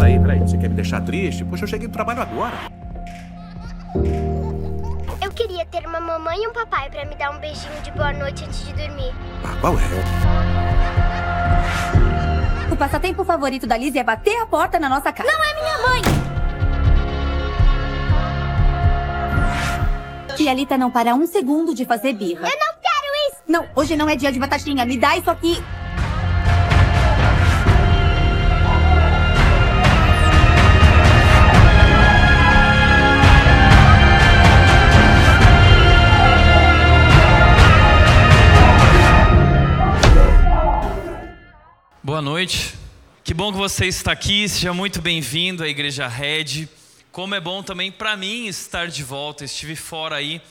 peraí, peraí. Você quer me deixar triste? Poxa, eu cheguei do trabalho agora. Eu queria ter uma mamãe e um papai pra me dar um beijinho de boa noite antes de dormir. Ah, qual é? O passatempo favorito da Liz é bater a porta na nossa casa. Não é minha mãe! Tia Lita não para um segundo de fazer birra. Eu não quero isso! Não, hoje não é dia de batatinha. Me dá isso aqui. Boa noite. Que bom que você está aqui. Seja muito bem-vindo à Igreja Red. Como é bom também para mim estar de volta. Estive fora aí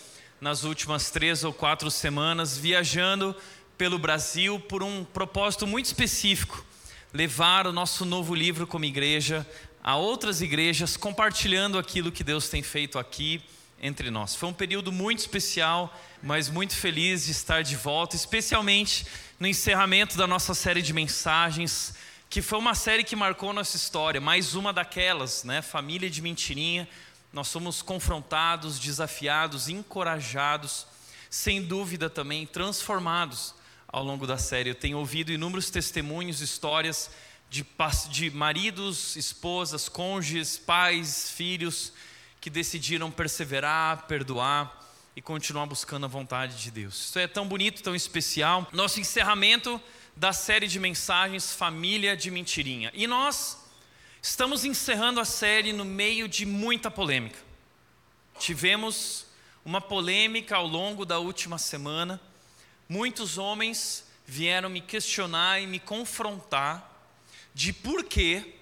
nas últimas três ou quatro semanas, viajando pelo Brasil por um propósito muito específico: levar o nosso novo livro como igreja a outras igrejas, compartilhando aquilo que Deus tem feito aqui entre nós. Foi um período muito especial, mas muito feliz de estar de volta, especialmente no encerramento da nossa série de mensagens, que foi uma série que marcou nossa história, mais uma daquelas, né? Família de mentirinha. Nós somos confrontados, desafiados, encorajados, sem dúvida também transformados ao longo da série. Eu tenho ouvido inúmeros testemunhos, histórias de, de maridos, esposas, cônjuges, pais, filhos que decidiram perseverar, perdoar e continuar buscando a vontade de Deus. Isso é tão bonito, tão especial. Nosso encerramento da série de mensagens Família de Mentirinha. E nós estamos encerrando a série no meio de muita polêmica. Tivemos uma polêmica ao longo da última semana. Muitos homens vieram me questionar e me confrontar de por que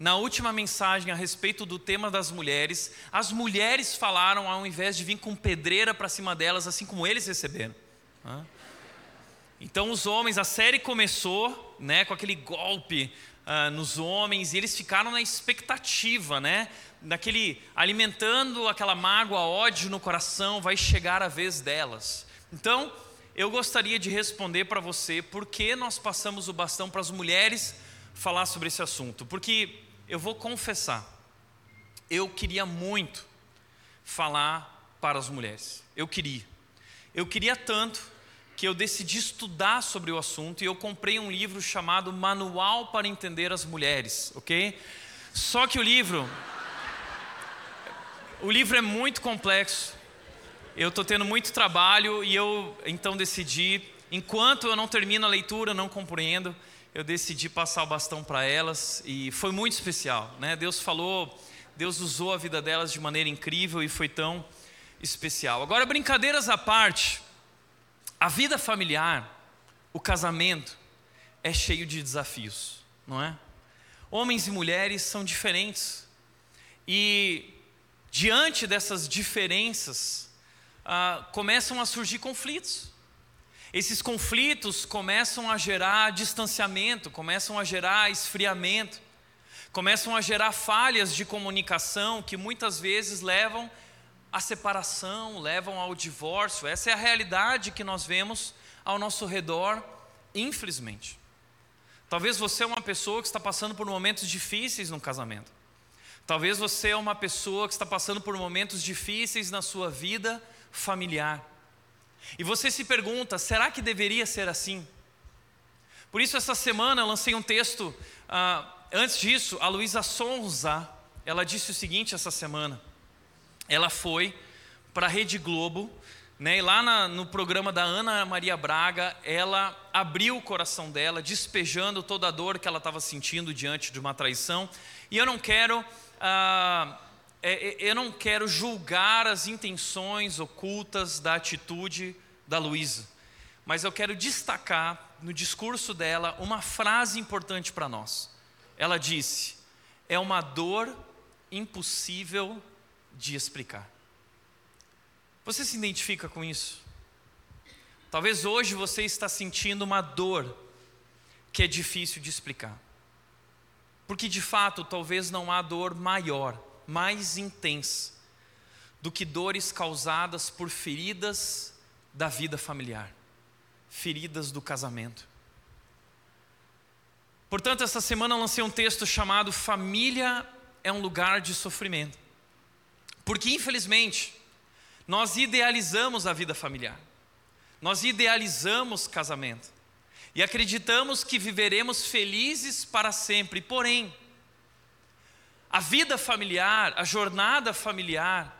na última mensagem a respeito do tema das mulheres, as mulheres falaram ao invés de vir com pedreira para cima delas, assim como eles receberam. Então os homens, a série começou, né, com aquele golpe uh, nos homens e eles ficaram na expectativa, né, daquele alimentando aquela mágoa, ódio no coração, vai chegar a vez delas. Então eu gostaria de responder para você por que nós passamos o bastão para as mulheres falar sobre esse assunto, porque eu vou confessar, eu queria muito falar para as mulheres. Eu queria. Eu queria tanto que eu decidi estudar sobre o assunto e eu comprei um livro chamado Manual para Entender as Mulheres, ok? Só que o livro. O livro é muito complexo. Eu estou tendo muito trabalho e eu então decidi, enquanto eu não termino a leitura, não compreendo, eu decidi passar o bastão para elas e foi muito especial, né? Deus falou, Deus usou a vida delas de maneira incrível e foi tão especial. Agora, brincadeiras à parte, a vida familiar, o casamento é cheio de desafios, não é? Homens e mulheres são diferentes e diante dessas diferenças ah, começam a surgir conflitos. Esses conflitos começam a gerar distanciamento, começam a gerar esfriamento, começam a gerar falhas de comunicação que muitas vezes levam à separação, levam ao divórcio. Essa é a realidade que nós vemos ao nosso redor, infelizmente. Talvez você é uma pessoa que está passando por momentos difíceis no casamento. Talvez você é uma pessoa que está passando por momentos difíceis na sua vida familiar. E você se pergunta: será que deveria ser assim? Por isso, essa semana eu lancei um texto. Uh, antes disso, a Luísa Sonza, ela disse o seguinte essa semana. Ela foi para a Rede Globo, né, e lá na, no programa da Ana Maria Braga, ela abriu o coração dela, despejando toda a dor que ela estava sentindo diante de uma traição. E eu não quero. Uh, é, é, eu não quero julgar as intenções ocultas da atitude da Luísa, mas eu quero destacar no discurso dela uma frase importante para nós. Ela disse: é uma dor impossível de explicar. Você se identifica com isso? Talvez hoje você está sentindo uma dor que é difícil de explicar. Porque de fato, talvez não há dor maior mais intensa do que dores causadas por feridas da vida familiar, feridas do casamento. Portanto, essa semana eu lancei um texto chamado Família é um lugar de sofrimento. Porque, infelizmente, nós idealizamos a vida familiar, nós idealizamos casamento e acreditamos que viveremos felizes para sempre. Porém, a vida familiar, a jornada familiar,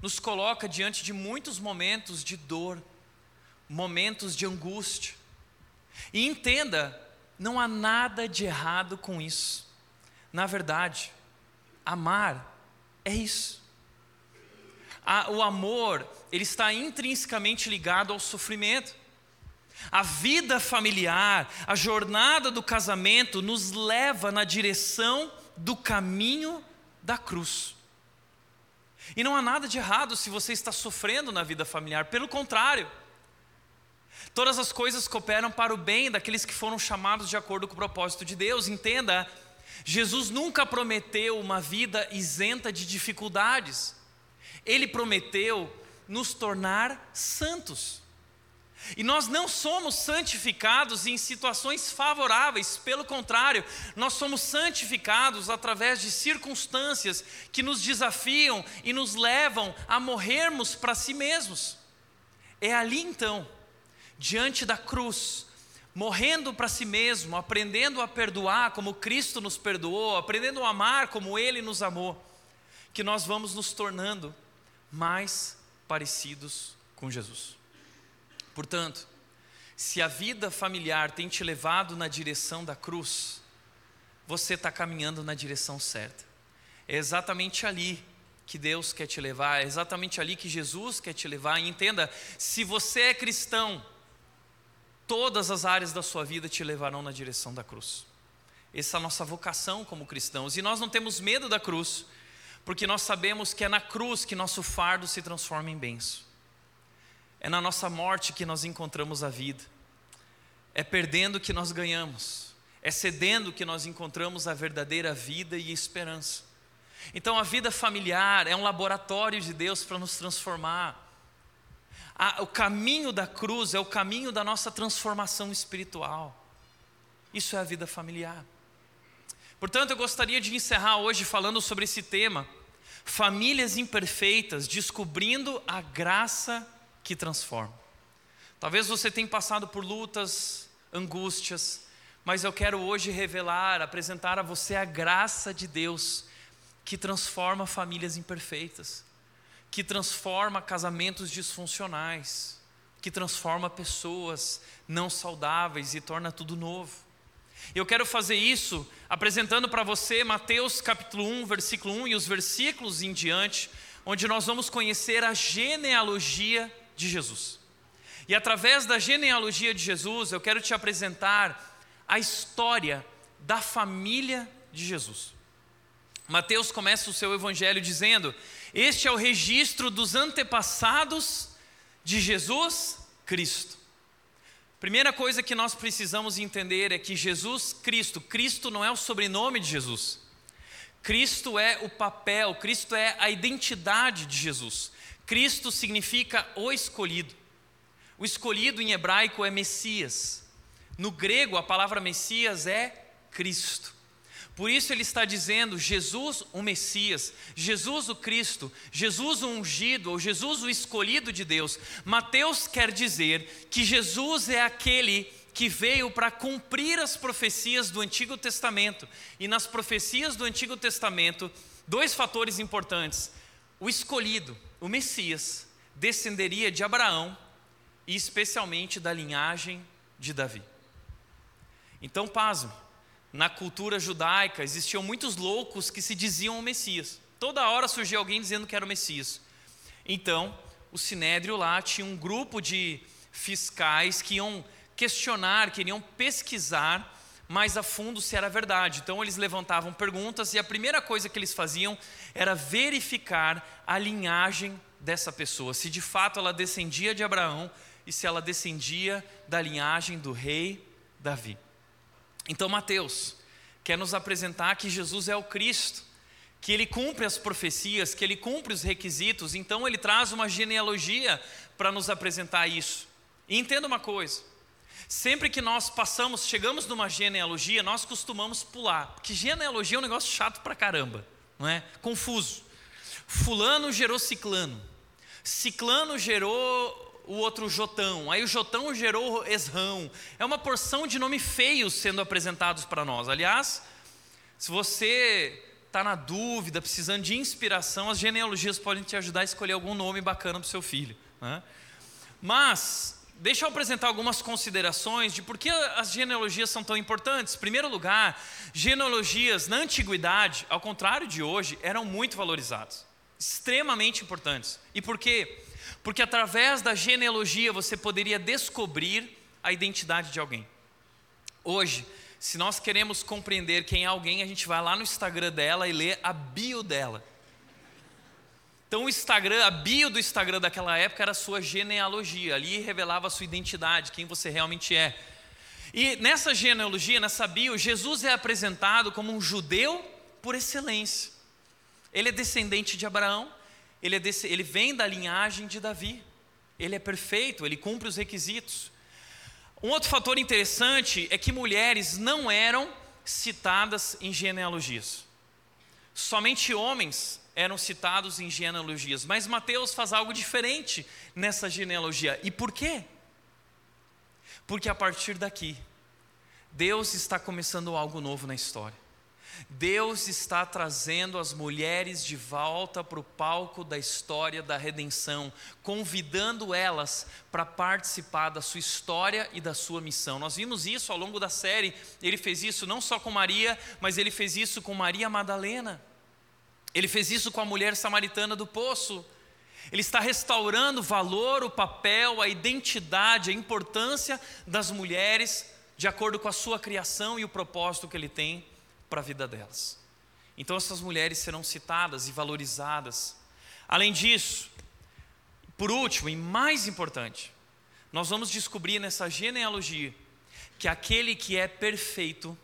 nos coloca diante de muitos momentos de dor, momentos de angústia. E entenda, não há nada de errado com isso. Na verdade, amar é isso. o amor, ele está intrinsecamente ligado ao sofrimento. A vida familiar, a jornada do casamento nos leva na direção do caminho da cruz. E não há nada de errado se você está sofrendo na vida familiar, pelo contrário. Todas as coisas cooperam para o bem daqueles que foram chamados de acordo com o propósito de Deus. Entenda, Jesus nunca prometeu uma vida isenta de dificuldades. Ele prometeu nos tornar santos. E nós não somos santificados em situações favoráveis, pelo contrário, nós somos santificados através de circunstâncias que nos desafiam e nos levam a morrermos para si mesmos. É ali então, diante da cruz, morrendo para si mesmo, aprendendo a perdoar como Cristo nos perdoou, aprendendo a amar como Ele nos amou, que nós vamos nos tornando mais parecidos com Jesus. Portanto, se a vida familiar tem te levado na direção da cruz, você está caminhando na direção certa. É exatamente ali que Deus quer te levar, é exatamente ali que Jesus quer te levar. E entenda: se você é cristão, todas as áreas da sua vida te levarão na direção da cruz. Essa é a nossa vocação como cristãos. E nós não temos medo da cruz, porque nós sabemos que é na cruz que nosso fardo se transforma em benção. É na nossa morte que nós encontramos a vida. É perdendo que nós ganhamos. É cedendo que nós encontramos a verdadeira vida e esperança. Então a vida familiar é um laboratório de Deus para nos transformar. o caminho da cruz é o caminho da nossa transformação espiritual. Isso é a vida familiar. Portanto, eu gostaria de encerrar hoje falando sobre esse tema: famílias imperfeitas descobrindo a graça que transforma. Talvez você tenha passado por lutas, angústias, mas eu quero hoje revelar, apresentar a você a graça de Deus que transforma famílias imperfeitas, que transforma casamentos disfuncionais, que transforma pessoas não saudáveis e torna tudo novo. Eu quero fazer isso apresentando para você Mateus capítulo 1, versículo 1 e os versículos em diante, onde nós vamos conhecer a genealogia de Jesus. E através da genealogia de Jesus, eu quero te apresentar a história da família de Jesus. Mateus começa o seu evangelho dizendo: Este é o registro dos antepassados de Jesus Cristo. Primeira coisa que nós precisamos entender é que Jesus Cristo, Cristo não é o sobrenome de Jesus. Cristo é o papel, Cristo é a identidade de Jesus. Cristo significa o escolhido. O escolhido em hebraico é Messias. No grego, a palavra Messias é Cristo. Por isso ele está dizendo Jesus o Messias, Jesus o Cristo, Jesus o ungido, ou Jesus o escolhido de Deus. Mateus quer dizer que Jesus é aquele que veio para cumprir as profecias do Antigo Testamento. E nas profecias do Antigo Testamento, dois fatores importantes: o escolhido, o Messias descenderia de Abraão e especialmente da linhagem de Davi. Então, pasmo, na cultura judaica existiam muitos loucos que se diziam o Messias. Toda hora surgia alguém dizendo que era o Messias. Então, o sinédrio lá tinha um grupo de fiscais que iam questionar, queriam pesquisar mais a fundo se era verdade. Então eles levantavam perguntas e a primeira coisa que eles faziam era verificar a linhagem dessa pessoa, se de fato ela descendia de Abraão e se ela descendia da linhagem do rei Davi. Então Mateus quer nos apresentar que Jesus é o Cristo, que ele cumpre as profecias, que ele cumpre os requisitos, então ele traz uma genealogia para nos apresentar isso. E entenda uma coisa: Sempre que nós passamos, chegamos numa genealogia, nós costumamos pular, porque genealogia é um negócio chato pra caramba, não é? Confuso. Fulano gerou Ciclano, Ciclano gerou o outro Jotão, aí o Jotão gerou Esrão. É uma porção de nome feios sendo apresentados para nós. Aliás, se você está na dúvida, precisando de inspiração, as genealogias podem te ajudar a escolher algum nome bacana para o seu filho. Né? Mas, deixa eu apresentar algumas considerações de por que as genealogias são tão importantes. Em primeiro lugar, genealogias na antiguidade, ao contrário de hoje, eram muito valorizadas, extremamente importantes. E por quê? Porque através da genealogia você poderia descobrir a identidade de alguém. Hoje, se nós queremos compreender quem é alguém, a gente vai lá no Instagram dela e lê a bio dela. Então o Instagram, a bio do Instagram daquela época era a sua genealogia, ali revelava a sua identidade, quem você realmente é. E nessa genealogia, nessa bio, Jesus é apresentado como um judeu por excelência. Ele é descendente de Abraão, ele, é ele vem da linhagem de Davi. Ele é perfeito, ele cumpre os requisitos. Um outro fator interessante é que mulheres não eram citadas em genealogias. Somente homens eram citados em genealogias. Mas Mateus faz algo diferente nessa genealogia. E por quê? Porque a partir daqui, Deus está começando algo novo na história. Deus está trazendo as mulheres de volta para o palco da história da redenção, convidando elas para participar da sua história e da sua missão. Nós vimos isso ao longo da série. Ele fez isso não só com Maria, mas ele fez isso com Maria Madalena. Ele fez isso com a mulher samaritana do poço. Ele está restaurando o valor, o papel, a identidade, a importância das mulheres de acordo com a sua criação e o propósito que ele tem para a vida delas. Então essas mulheres serão citadas e valorizadas. Além disso, por último e mais importante, nós vamos descobrir nessa genealogia que aquele que é perfeito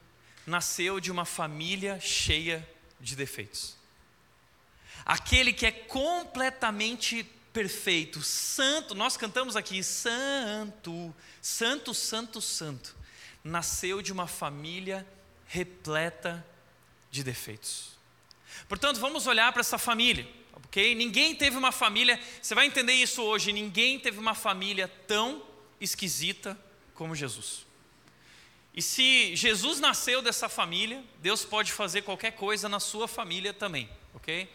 nasceu de uma família cheia de defeitos. Aquele que é completamente perfeito, santo, nós cantamos aqui, santo, santo, santo, santo, nasceu de uma família repleta de defeitos. Portanto, vamos olhar para essa família, ok? Ninguém teve uma família, você vai entender isso hoje, ninguém teve uma família tão esquisita como Jesus. E se Jesus nasceu dessa família, Deus pode fazer qualquer coisa na sua família também, ok?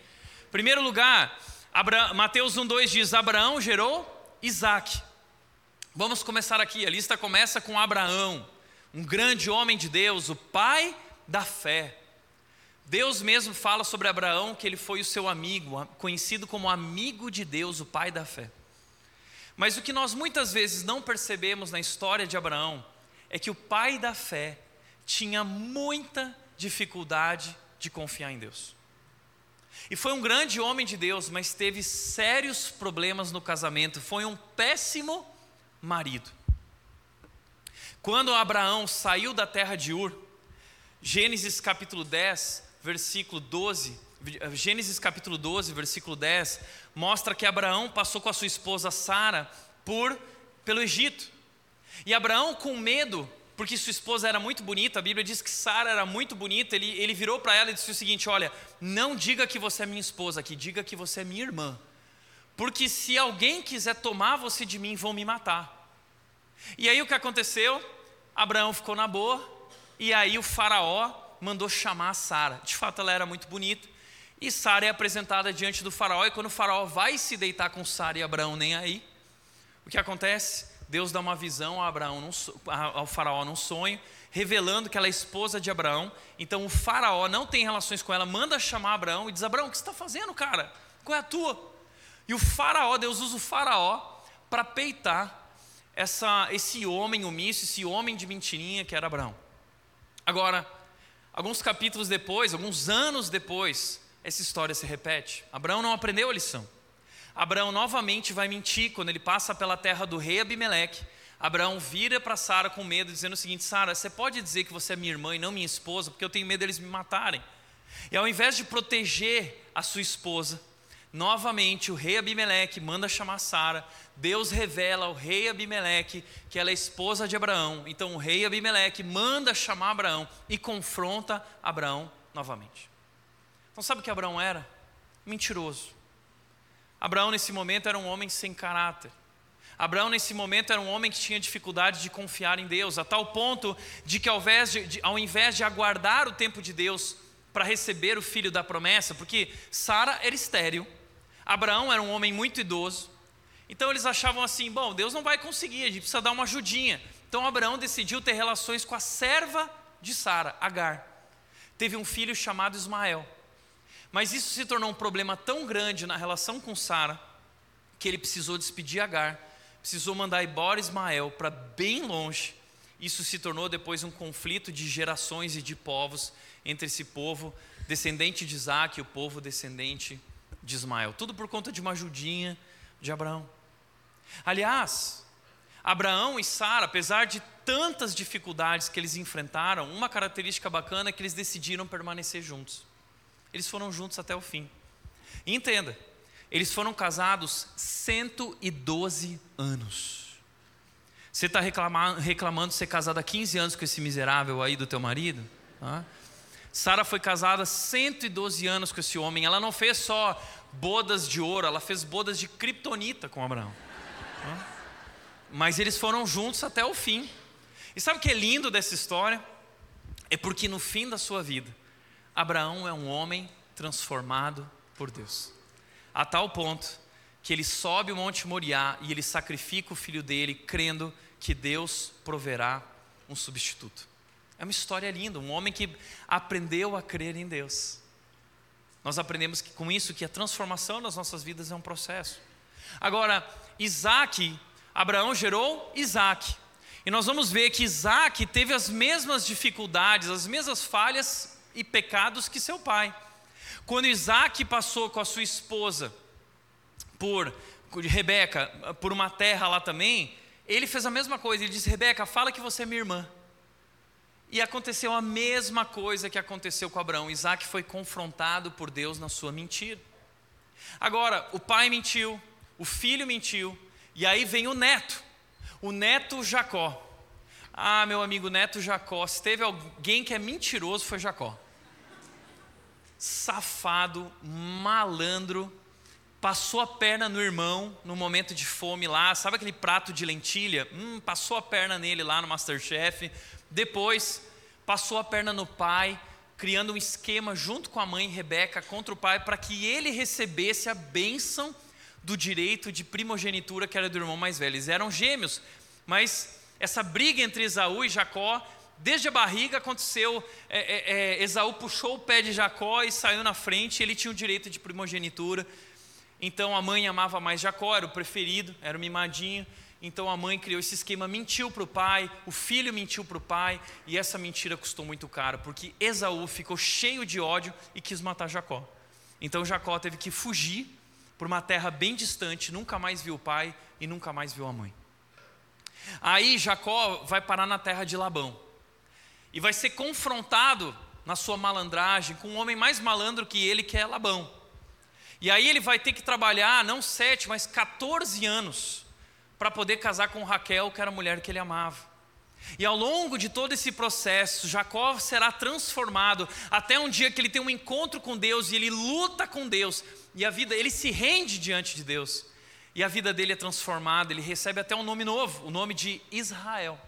Primeiro lugar, Abra... Mateus 1,2 diz: Abraão gerou Isaac. Vamos começar aqui, a lista começa com Abraão um grande homem de Deus, o pai da fé. Deus mesmo fala sobre Abraão que ele foi o seu amigo, conhecido como amigo de Deus, o pai da fé. Mas o que nós muitas vezes não percebemos na história de Abraão é que o pai da fé tinha muita dificuldade de confiar em Deus. E foi um grande homem de Deus, mas teve sérios problemas no casamento, foi um péssimo marido. Quando Abraão saiu da terra de Ur, Gênesis capítulo 10, versículo 12, Gênesis capítulo 12, versículo 10, mostra que Abraão passou com a sua esposa Sara por pelo Egito. E Abraão, com medo, porque sua esposa era muito bonita, a Bíblia diz que Sara era muito bonita, ele, ele virou para ela e disse o seguinte: Olha, não diga que você é minha esposa aqui, diga que você é minha irmã. Porque se alguém quiser tomar você de mim, vão me matar. E aí o que aconteceu? Abraão ficou na boa, e aí o faraó mandou chamar Sara. De fato, ela era muito bonita. E Sara é apresentada diante do faraó, e quando o faraó vai se deitar com Sara e Abraão nem aí, o que acontece? Deus dá uma visão a Abraão, ao faraó num sonho, revelando que ela é esposa de Abraão. Então o faraó não tem relações com ela, manda chamar Abraão e diz: Abraão, o que você está fazendo, cara? Qual é a tua? E o faraó, Deus usa o faraó para peitar essa, esse homem omisso, esse homem de mentirinha que era Abraão. Agora, alguns capítulos depois, alguns anos depois, essa história se repete. Abraão não aprendeu a lição. Abraão novamente vai mentir quando ele passa pela terra do rei Abimeleque. Abraão vira para Sara com medo, dizendo o seguinte: Sara, você pode dizer que você é minha irmã e não minha esposa, porque eu tenho medo deles me matarem. E ao invés de proteger a sua esposa, Novamente, o rei Abimeleque manda chamar Sara. Deus revela ao rei Abimeleque que ela é esposa de Abraão. Então, o rei Abimeleque manda chamar Abraão e confronta Abraão novamente. Então, sabe o que Abraão era? Mentiroso. Abraão, nesse momento, era um homem sem caráter. Abraão, nesse momento, era um homem que tinha dificuldade de confiar em Deus, a tal ponto de que, ao invés de, de, ao invés de aguardar o tempo de Deus para receber o filho da promessa, porque Sara era estéril, Abraão era um homem muito idoso. Então eles achavam assim: bom, Deus não vai conseguir, a gente precisa dar uma ajudinha. Então Abraão decidiu ter relações com a serva de Sara, Agar. Teve um filho chamado Ismael. Mas isso se tornou um problema tão grande na relação com Sara que ele precisou despedir Agar, precisou mandar embora Ismael para bem longe. Isso se tornou depois um conflito de gerações e de povos entre esse povo descendente de Isaac e o povo descendente de Ismael. Tudo por conta de uma ajudinha de Abraão. Aliás, Abraão e Sara, apesar de tantas dificuldades que eles enfrentaram, uma característica bacana é que eles decidiram permanecer juntos. Eles foram juntos até o fim. E entenda, eles foram casados 112 anos. Você está reclamando, de ser casado há 15 anos com esse miserável aí do teu marido? Ah? Sara foi casada 112 anos com esse homem. Ela não fez só bodas de ouro, ela fez bodas de kriptonita com Abraão. Mas eles foram juntos até o fim. E sabe o que é lindo dessa história? É porque no fim da sua vida, Abraão é um homem transformado por Deus. A tal ponto que ele sobe o Monte Moriá e ele sacrifica o filho dele, crendo que Deus proverá um substituto. É uma história linda, um homem que aprendeu a crer em Deus. Nós aprendemos que, com isso que a transformação das nossas vidas é um processo. Agora, Isaac, Abraão gerou Isaac. E nós vamos ver que Isaac teve as mesmas dificuldades, as mesmas falhas e pecados que seu pai. Quando Isaac passou com a sua esposa por Rebeca, por uma terra lá também, ele fez a mesma coisa. Ele disse: Rebeca, fala que você é minha irmã. E aconteceu a mesma coisa que aconteceu com Abraão. Isaac foi confrontado por Deus na sua mentira. Agora, o pai mentiu, o filho mentiu, e aí vem o neto, o neto Jacó. Ah, meu amigo neto Jacó, se teve alguém que é mentiroso, foi Jacó. Safado, malandro, passou a perna no irmão no momento de fome lá, sabe aquele prato de lentilha? Hum, passou a perna nele lá no Masterchef, depois, passou a perna no pai, criando um esquema junto com a mãe Rebeca contra o pai para que ele recebesse a bênção do direito de primogenitura que era do irmão mais velho. Eles eram gêmeos, mas essa briga entre Esaú e Jacó, desde a barriga aconteceu. É, é, é, Esaú puxou o pé de Jacó e saiu na frente, ele tinha o direito de primogenitura. Então a mãe amava mais Jacó, era o preferido, era o mimadinho. Então a mãe criou esse esquema, mentiu para o pai, o filho mentiu para o pai, e essa mentira custou muito caro, porque Esaú ficou cheio de ódio e quis matar Jacó. Então Jacó teve que fugir por uma terra bem distante, nunca mais viu o pai e nunca mais viu a mãe. Aí Jacó vai parar na terra de Labão e vai ser confrontado na sua malandragem com um homem mais malandro que ele, que é Labão. E aí ele vai ter que trabalhar não sete, mas 14 anos para poder casar com Raquel, que era a mulher que ele amava. E ao longo de todo esse processo, Jacó será transformado até um dia que ele tem um encontro com Deus e ele luta com Deus e a vida, ele se rende diante de Deus. E a vida dele é transformada, ele recebe até um nome novo, o nome de Israel.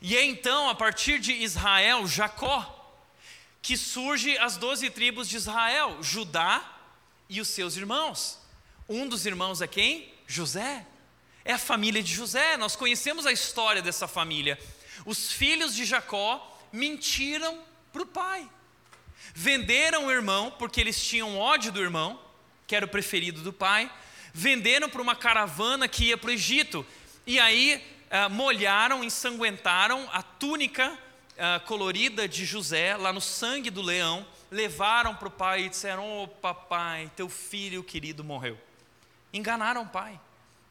E é então, a partir de Israel, Jacó, que surge as doze tribos de Israel, Judá e os seus irmãos. Um dos irmãos é quem? José. É a família de José, nós conhecemos a história dessa família. Os filhos de Jacó mentiram para o pai. Venderam o irmão, porque eles tinham ódio do irmão, que era o preferido do pai. Venderam para uma caravana que ia para o Egito. E aí ah, molharam, ensanguentaram a túnica ah, colorida de José, lá no sangue do leão. Levaram para o pai e disseram: Ô oh, papai, teu filho querido morreu. Enganaram o pai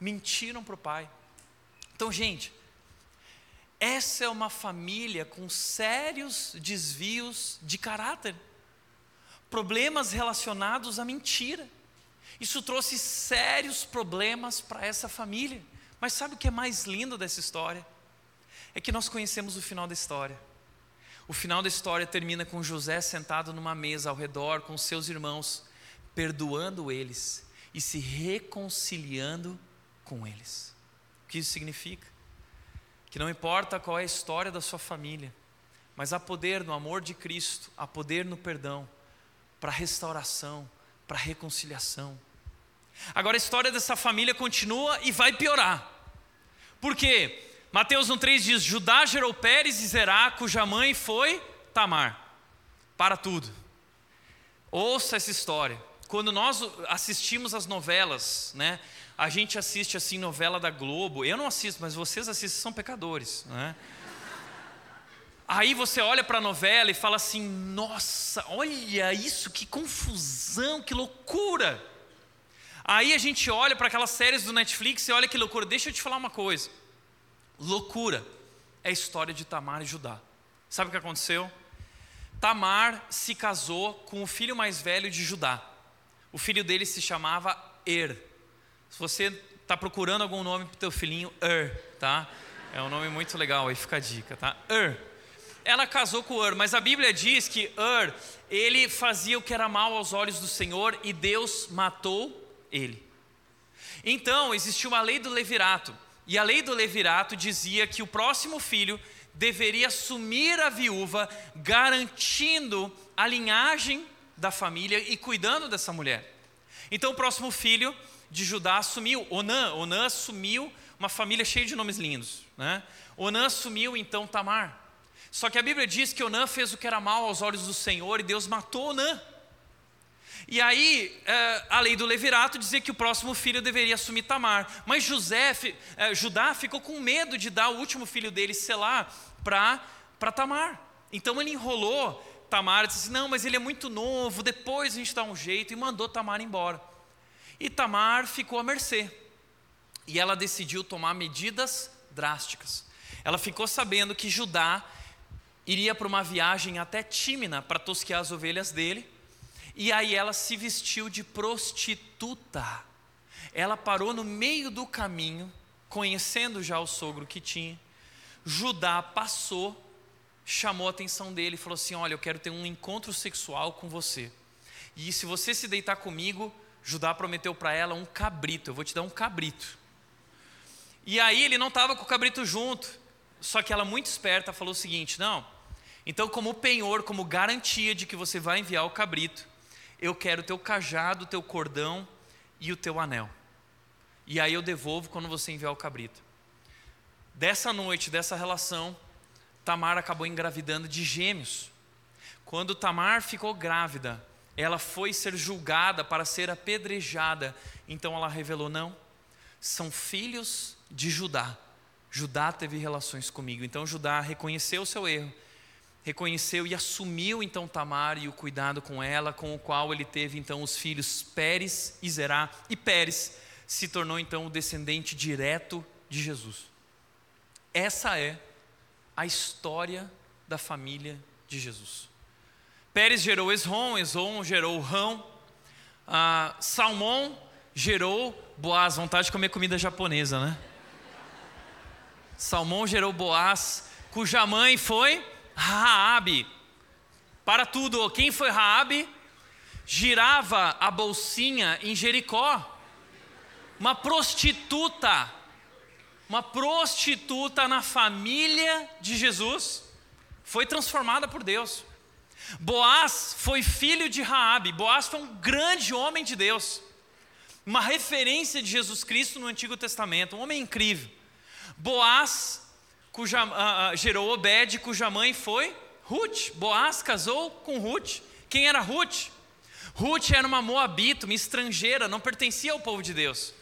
mentiram para o pai. Então, gente, essa é uma família com sérios desvios de caráter, problemas relacionados à mentira. Isso trouxe sérios problemas para essa família. Mas sabe o que é mais lindo dessa história? É que nós conhecemos o final da história. O final da história termina com José sentado numa mesa ao redor com seus irmãos, perdoando eles e se reconciliando com eles. O que isso significa? Que não importa qual é a história da sua família, mas há poder no amor de Cristo, há poder no perdão, para restauração, para reconciliação. Agora a história dessa família continua e vai piorar. Por quê? Mateus 1,3 diz: Judá gerou Pérez e Zerá, cuja mãe foi Tamar. Para tudo. Ouça essa história. Quando nós assistimos as novelas, né? A gente assiste assim novela da Globo. Eu não assisto, mas vocês assistem, são pecadores, né? Aí você olha para a novela e fala assim: nossa, olha isso, que confusão, que loucura. Aí a gente olha para aquelas séries do Netflix e olha que loucura. Deixa eu te falar uma coisa: loucura é a história de Tamar e Judá. Sabe o que aconteceu? Tamar se casou com o filho mais velho de Judá. O filho dele se chamava Er. Se você está procurando algum nome para o teu filhinho, Er, tá? É um nome muito legal, aí fica a dica, tá? Er ela casou com Ur, mas a Bíblia diz que Ur, ele fazia o que era mal aos olhos do Senhor e Deus matou ele. Então, existia uma lei do levirato, e a lei do levirato dizia que o próximo filho deveria assumir a viúva, garantindo a linhagem da família e cuidando dessa mulher. Então, o próximo filho de Judá assumiu, Onã, Onã assumiu uma família cheia de nomes lindos, né? Onã assumiu então Tamar. Só que a Bíblia diz que Onã fez o que era mal aos olhos do Senhor e Deus matou Onã. E aí, é, a lei do levirato dizia que o próximo filho deveria assumir Tamar. Mas José, é, Judá ficou com medo de dar o último filho dele, Selá, para Tamar. Então ele enrolou Tamar, disse assim, não, mas ele é muito novo, depois a gente dá um jeito, e mandou Tamar embora. E Tamar ficou à mercê. E ela decidiu tomar medidas drásticas. Ela ficou sabendo que Judá iria para uma viagem até Tímina para tosquear as ovelhas dele, e aí ela se vestiu de prostituta. Ela parou no meio do caminho, conhecendo já o sogro que tinha. Judá passou, chamou a atenção dele e falou assim: Olha, eu quero ter um encontro sexual com você. E se você se deitar comigo, Judá prometeu para ela um cabrito, eu vou te dar um cabrito. E aí ele não estava com o cabrito junto, só que ela, muito esperta, falou o seguinte: Não, então, como penhor, como garantia de que você vai enviar o cabrito, eu quero o teu cajado, o teu cordão e o teu anel. E aí eu devolvo quando você enviar o cabrito. Dessa noite, dessa relação, Tamar acabou engravidando de gêmeos. Quando Tamar ficou grávida, ela foi ser julgada para ser apedrejada. Então ela revelou: não, são filhos de Judá. Judá teve relações comigo. Então Judá reconheceu o seu erro reconheceu e assumiu então Tamar e o cuidado com ela, com o qual ele teve então os filhos Pérez e Zerá, e Pérez se tornou então o descendente direto de Jesus. Essa é a história da família de Jesus. Pérez gerou Esrom, Esrom gerou Rão, ah, Salmão gerou Boaz, vontade de comer comida japonesa, né? Salmão gerou Boaz, cuja mãe foi Raabe. Para tudo, quem foi Raabe? Girava a bolsinha em Jericó. Uma prostituta. Uma prostituta na família de Jesus foi transformada por Deus. Boaz foi filho de Raabe. Boaz foi um grande homem de Deus. Uma referência de Jesus Cristo no Antigo Testamento, um homem incrível. Boaz cuja, uh, gerou Obed, cuja mãe foi Ruth. Boaz casou com Ruth. Quem era Ruth? Ruth era uma moabita, uma estrangeira, não pertencia ao povo de Deus.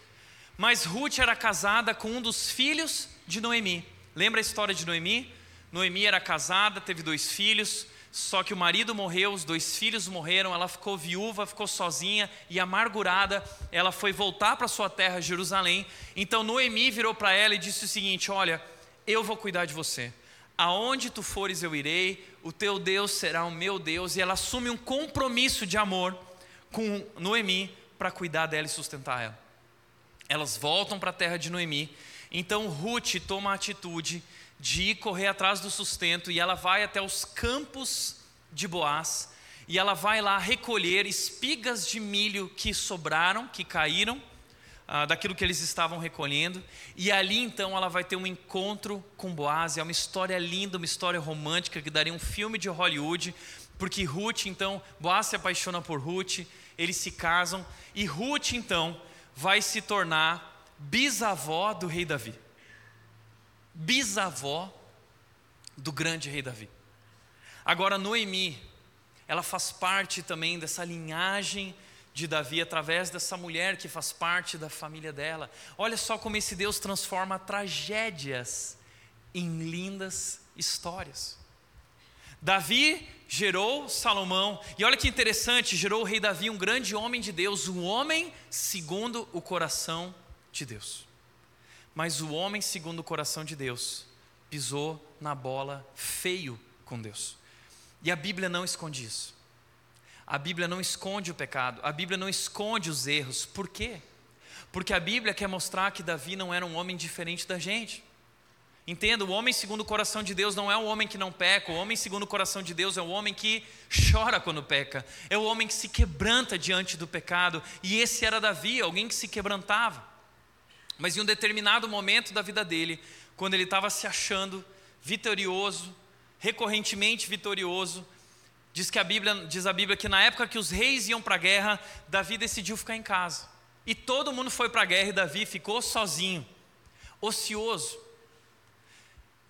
Mas Ruth era casada com um dos filhos de Noemi. Lembra a história de Noemi? Noemi era casada, teve dois filhos, só que o marido morreu, os dois filhos morreram, ela ficou viúva, ficou sozinha e amargurada. Ela foi voltar para sua terra, Jerusalém. Então Noemi virou para ela e disse o seguinte: Olha, eu vou cuidar de você. Aonde tu fores eu irei, o teu Deus será o meu Deus. E ela assume um compromisso de amor com Noemi para cuidar dela e sustentar ela. Elas voltam para a terra de Noemi. Então Ruth toma a atitude de ir correr atrás do sustento e ela vai até os campos de Boaz e ela vai lá recolher espigas de milho que sobraram, que caíram ah, daquilo que eles estavam recolhendo, e ali então ela vai ter um encontro com Boaz. É uma história linda, uma história romântica que daria um filme de Hollywood, porque Ruth então, Boaz se apaixona por Ruth, eles se casam, e Ruth então vai se tornar bisavó do rei Davi. Bisavó do grande rei Davi. Agora, Noemi, ela faz parte também dessa linhagem de Davi através dessa mulher que faz parte da família dela. Olha só como esse Deus transforma tragédias em lindas histórias. Davi gerou Salomão, e olha que interessante, gerou o rei Davi, um grande homem de Deus, um homem segundo o coração de Deus. Mas o homem segundo o coração de Deus pisou na bola feio com Deus. E a Bíblia não esconde isso. A Bíblia não esconde o pecado, a Bíblia não esconde os erros. Por quê? Porque a Bíblia quer mostrar que Davi não era um homem diferente da gente. Entenda, o homem segundo o coração de Deus não é o homem que não peca, o homem segundo o coração de Deus é o homem que chora quando peca, é o homem que se quebranta diante do pecado, e esse era Davi, alguém que se quebrantava. Mas em um determinado momento da vida dele, quando ele estava se achando vitorioso, recorrentemente vitorioso. Diz que a Bíblia diz a Bíblia que na época que os reis iam para a guerra, Davi decidiu ficar em casa. E todo mundo foi para a guerra e Davi ficou sozinho, ocioso.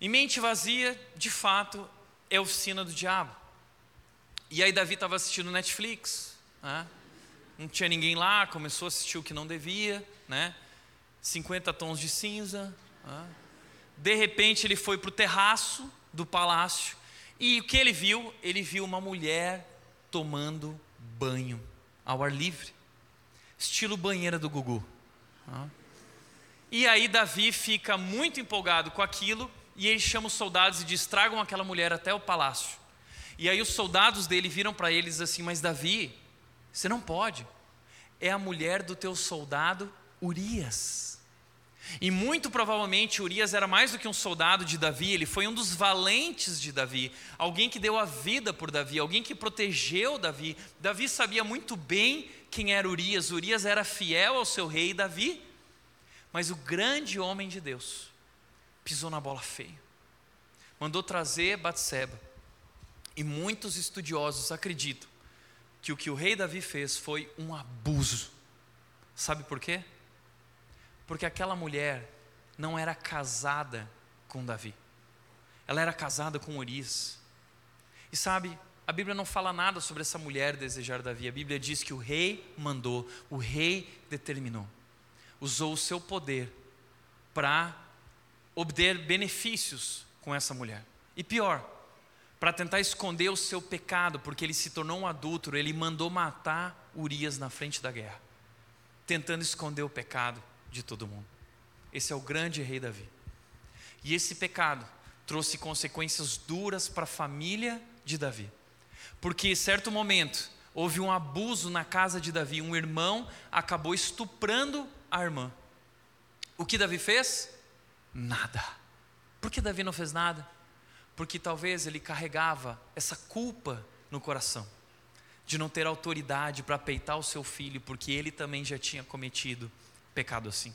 E mente vazia, de fato, é oficina do diabo. E aí Davi estava assistindo Netflix, né? não tinha ninguém lá, começou a assistir o que não devia, né? 50 tons de cinza. Né? De repente ele foi para o terraço do palácio. E o que ele viu? Ele viu uma mulher tomando banho ao ar livre, estilo banheira do Gugu. E aí Davi fica muito empolgado com aquilo e ele chama os soldados e diz: tragam aquela mulher até o palácio. E aí os soldados dele viram para eles assim: mas Davi, você não pode. É a mulher do teu soldado Urias. E muito provavelmente Urias era mais do que um soldado de Davi, ele foi um dos valentes de Davi, alguém que deu a vida por Davi, alguém que protegeu Davi. Davi sabia muito bem quem era Urias, Urias era fiel ao seu rei Davi, mas o grande homem de Deus pisou na bola feia, mandou trazer Batseba. E muitos estudiosos acreditam que o que o rei Davi fez foi um abuso. Sabe por quê? Porque aquela mulher não era casada com Davi. Ela era casada com Urias. E sabe, a Bíblia não fala nada sobre essa mulher desejar Davi. A Bíblia diz que o rei mandou, o rei determinou. Usou o seu poder para obter benefícios com essa mulher. E pior, para tentar esconder o seu pecado, porque ele se tornou um adúltero, ele mandou matar Urias na frente da guerra, tentando esconder o pecado de todo mundo. Esse é o grande rei Davi. E esse pecado trouxe consequências duras para a família de Davi. Porque em certo momento houve um abuso na casa de Davi, um irmão acabou estuprando a irmã. O que Davi fez? Nada. Por que Davi não fez nada? Porque talvez ele carregava essa culpa no coração de não ter autoridade para peitar o seu filho, porque ele também já tinha cometido pecado assim.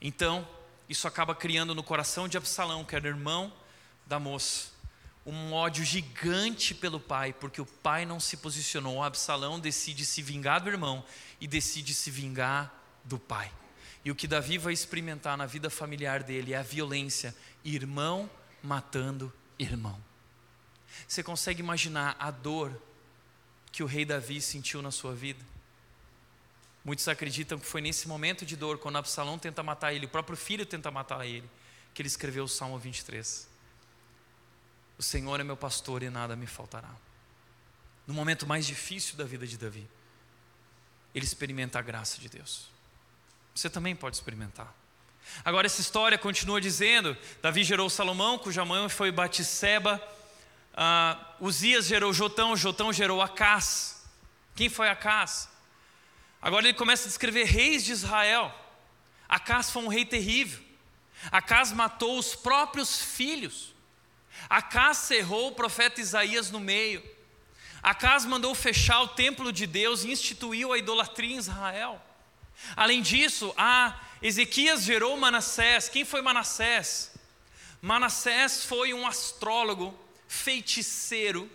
Então, isso acaba criando no coração de Absalão, que era irmão da moça, um ódio gigante pelo pai, porque o pai não se posicionou. Absalão decide se vingar do irmão e decide se vingar do pai. E o que Davi vai experimentar na vida familiar dele é a violência, irmão matando irmão. Você consegue imaginar a dor que o rei Davi sentiu na sua vida? Muitos acreditam que foi nesse momento de dor, quando Absalão tenta matar ele, o próprio filho tenta matar ele, que ele escreveu o Salmo 23. O Senhor é meu pastor e nada me faltará. No momento mais difícil da vida de Davi, ele experimenta a graça de Deus. Você também pode experimentar. Agora essa história continua dizendo: Davi gerou Salomão, cuja mãe foi Batisseba. Uh, Uzias gerou Jotão, Jotão gerou Acás. Quem foi Acás? Agora ele começa a descrever reis de Israel. Acas foi um rei terrível. Acas matou os próprios filhos. Acas cerrou o profeta Isaías no meio. Acas mandou fechar o templo de Deus e instituiu a idolatria em Israel. Além disso, a Ezequias gerou Manassés. Quem foi Manassés? Manassés foi um astrólogo, feiticeiro,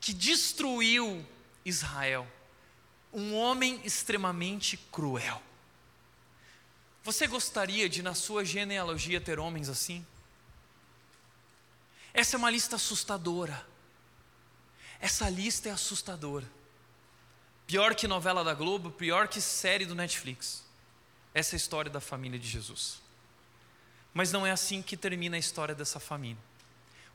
que destruiu Israel. Um homem extremamente cruel. Você gostaria de, na sua genealogia, ter homens assim? Essa é uma lista assustadora. Essa lista é assustadora. Pior que novela da Globo, pior que série do Netflix. Essa é a história da família de Jesus. Mas não é assim que termina a história dessa família.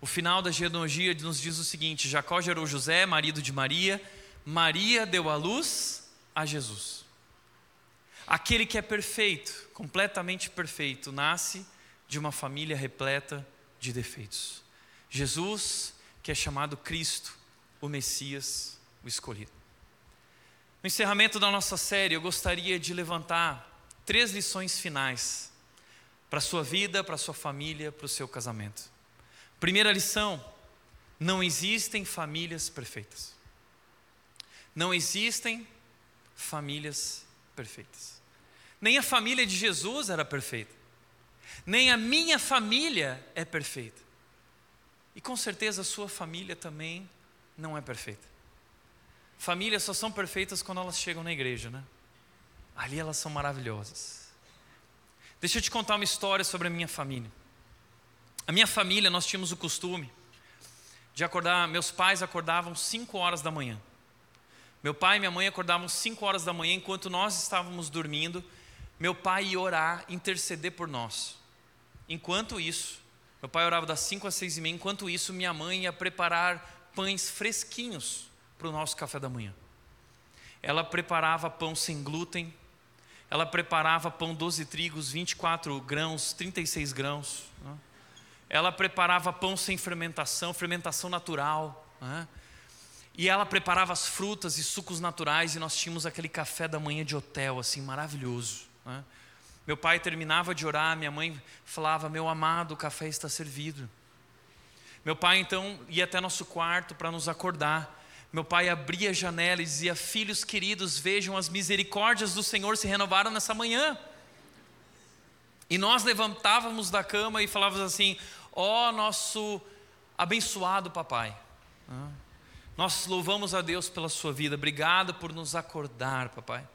O final da genealogia nos diz o seguinte: Jacó gerou José, marido de Maria, Maria deu à luz a Jesus. Aquele que é perfeito, completamente perfeito, nasce de uma família repleta de defeitos. Jesus, que é chamado Cristo, o Messias, o escolhido. No encerramento da nossa série, eu gostaria de levantar três lições finais para a sua vida, para a sua família, para o seu casamento. Primeira lição: não existem famílias perfeitas. Não existem famílias perfeitas. Nem a família de Jesus era perfeita. Nem a minha família é perfeita. E com certeza a sua família também não é perfeita. Famílias só são perfeitas quando elas chegam na igreja, né? Ali elas são maravilhosas. Deixa eu te contar uma história sobre a minha família. A minha família, nós tínhamos o costume de acordar, meus pais acordavam 5 horas da manhã. Meu pai e minha mãe acordavam 5 horas da manhã enquanto nós estávamos dormindo. Meu pai ia orar, interceder por nós. Enquanto isso, meu pai orava das 5 às 6 e meia. Enquanto isso, minha mãe ia preparar pães fresquinhos para o nosso café da manhã. Ela preparava pão sem glúten, ela preparava pão 12 trigos, 24 grãos, 36 grãos. Né? ela preparava pão sem fermentação, fermentação natural. Né? E ela preparava as frutas e sucos naturais, e nós tínhamos aquele café da manhã de hotel, assim, maravilhoso. Né? Meu pai terminava de orar, minha mãe falava: Meu amado, o café está servido. Meu pai então ia até nosso quarto para nos acordar. Meu pai abria a janela e dizia: Filhos queridos, vejam as misericórdias do Senhor se renovaram nessa manhã. E nós levantávamos da cama e falávamos assim: Ó oh, nosso abençoado papai. Nós louvamos a Deus pela sua vida. Obrigado por nos acordar, papai.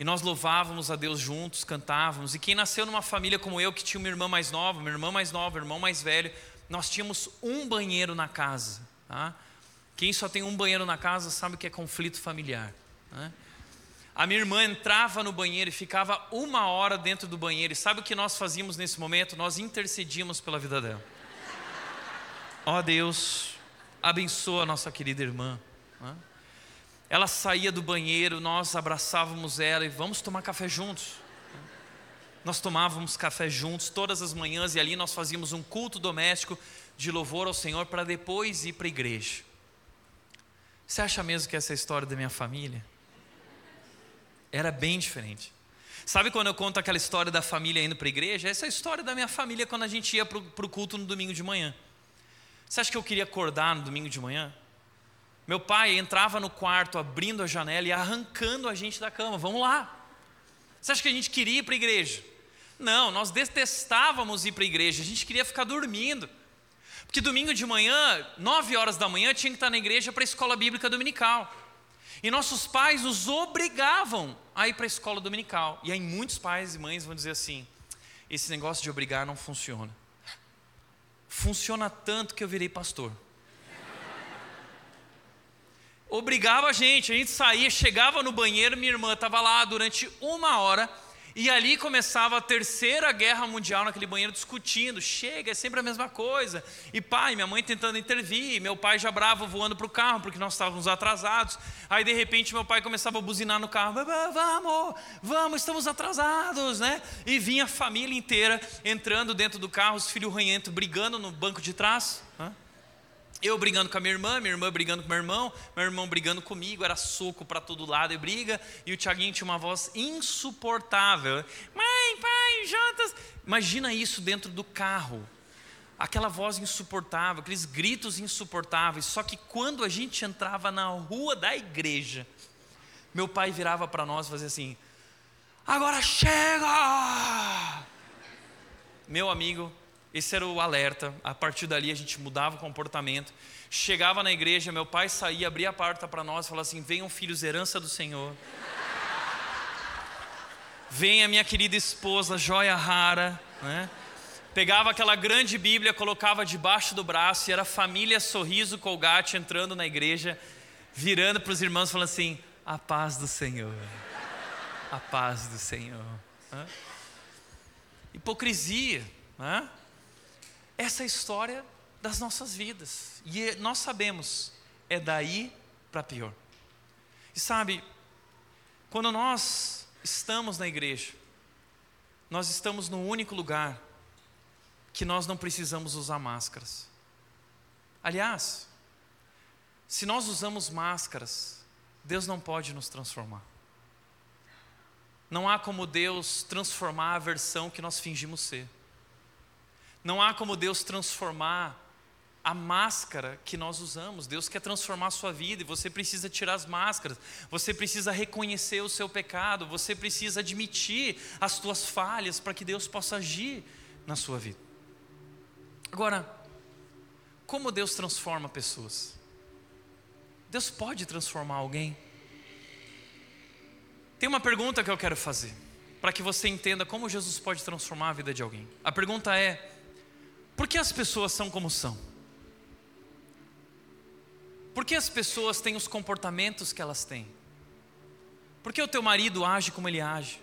E nós louvávamos a Deus juntos, cantávamos. E quem nasceu numa família como eu, que tinha uma irmã mais nova, uma irmã mais nova, um irmão mais velho, nós tínhamos um banheiro na casa. Tá? Quem só tem um banheiro na casa sabe o que é conflito familiar. Né? A minha irmã entrava no banheiro e ficava uma hora dentro do banheiro. E sabe o que nós fazíamos nesse momento? Nós intercedíamos pela vida dela. Ó oh, Deus, abençoa a nossa querida irmã. Ela saía do banheiro, nós abraçávamos ela e vamos tomar café juntos. Nós tomávamos café juntos todas as manhãs e ali nós fazíamos um culto doméstico de louvor ao Senhor para depois ir para a igreja. Você acha mesmo que essa é a história da minha família? Era bem diferente. Sabe quando eu conto aquela história da família indo para a igreja? Essa é a história da minha família quando a gente ia para o culto no domingo de manhã. Você acha que eu queria acordar no domingo de manhã? Meu pai entrava no quarto, abrindo a janela e arrancando a gente da cama. Vamos lá. Você acha que a gente queria ir para a igreja? Não, nós detestávamos ir para a igreja. A gente queria ficar dormindo. Porque domingo de manhã, nove horas da manhã, tinha que estar na igreja para a escola bíblica dominical. E nossos pais nos obrigavam a ir para a escola dominical. E aí muitos pais e mães vão dizer assim: esse negócio de obrigar não funciona. Funciona tanto que eu virei pastor. Obrigava a gente, a gente saía, chegava no banheiro, minha irmã estava lá durante uma hora e ali começava a terceira guerra mundial naquele banheiro discutindo. Chega, é sempre a mesma coisa. E pai, minha mãe tentando intervir, meu pai já bravo voando para o carro porque nós estávamos atrasados. Aí de repente meu pai começava a buzinar no carro: vamos, vamos, estamos atrasados, né? E vinha a família inteira entrando dentro do carro, os filhos ranhentos brigando no banco de trás. Eu brigando com a minha irmã, minha irmã brigando com meu irmão, meu irmão brigando comigo, era soco para todo lado e briga, e o Tiaguinho tinha uma voz insuportável. Mãe, pai, jantas. Imagina isso dentro do carro. Aquela voz insuportável, aqueles gritos insuportáveis. Só que quando a gente entrava na rua da igreja, meu pai virava para nós e fazia assim: Agora chega! Meu amigo, esse era o alerta. A partir dali a gente mudava o comportamento. Chegava na igreja, meu pai saía, abria a porta para nós falava assim: Venham filhos, herança do Senhor. Venha minha querida esposa, joia rara. Né? Pegava aquela grande Bíblia, colocava debaixo do braço e era família Sorriso Colgate entrando na igreja, virando para os irmãos falando assim: A paz do Senhor. A paz do Senhor. Hipocrisia. Né? Essa é história das nossas vidas. E nós sabemos, é daí para pior. E sabe, quando nós estamos na igreja, nós estamos no único lugar que nós não precisamos usar máscaras. Aliás, se nós usamos máscaras, Deus não pode nos transformar. Não há como Deus transformar a versão que nós fingimos ser. Não há como Deus transformar a máscara que nós usamos. Deus quer transformar a sua vida e você precisa tirar as máscaras. Você precisa reconhecer o seu pecado, você precisa admitir as suas falhas para que Deus possa agir na sua vida. Agora, como Deus transforma pessoas? Deus pode transformar alguém? Tem uma pergunta que eu quero fazer, para que você entenda como Jesus pode transformar a vida de alguém. A pergunta é: por que as pessoas são como são? Por que as pessoas têm os comportamentos que elas têm? Por que o teu marido age como ele age?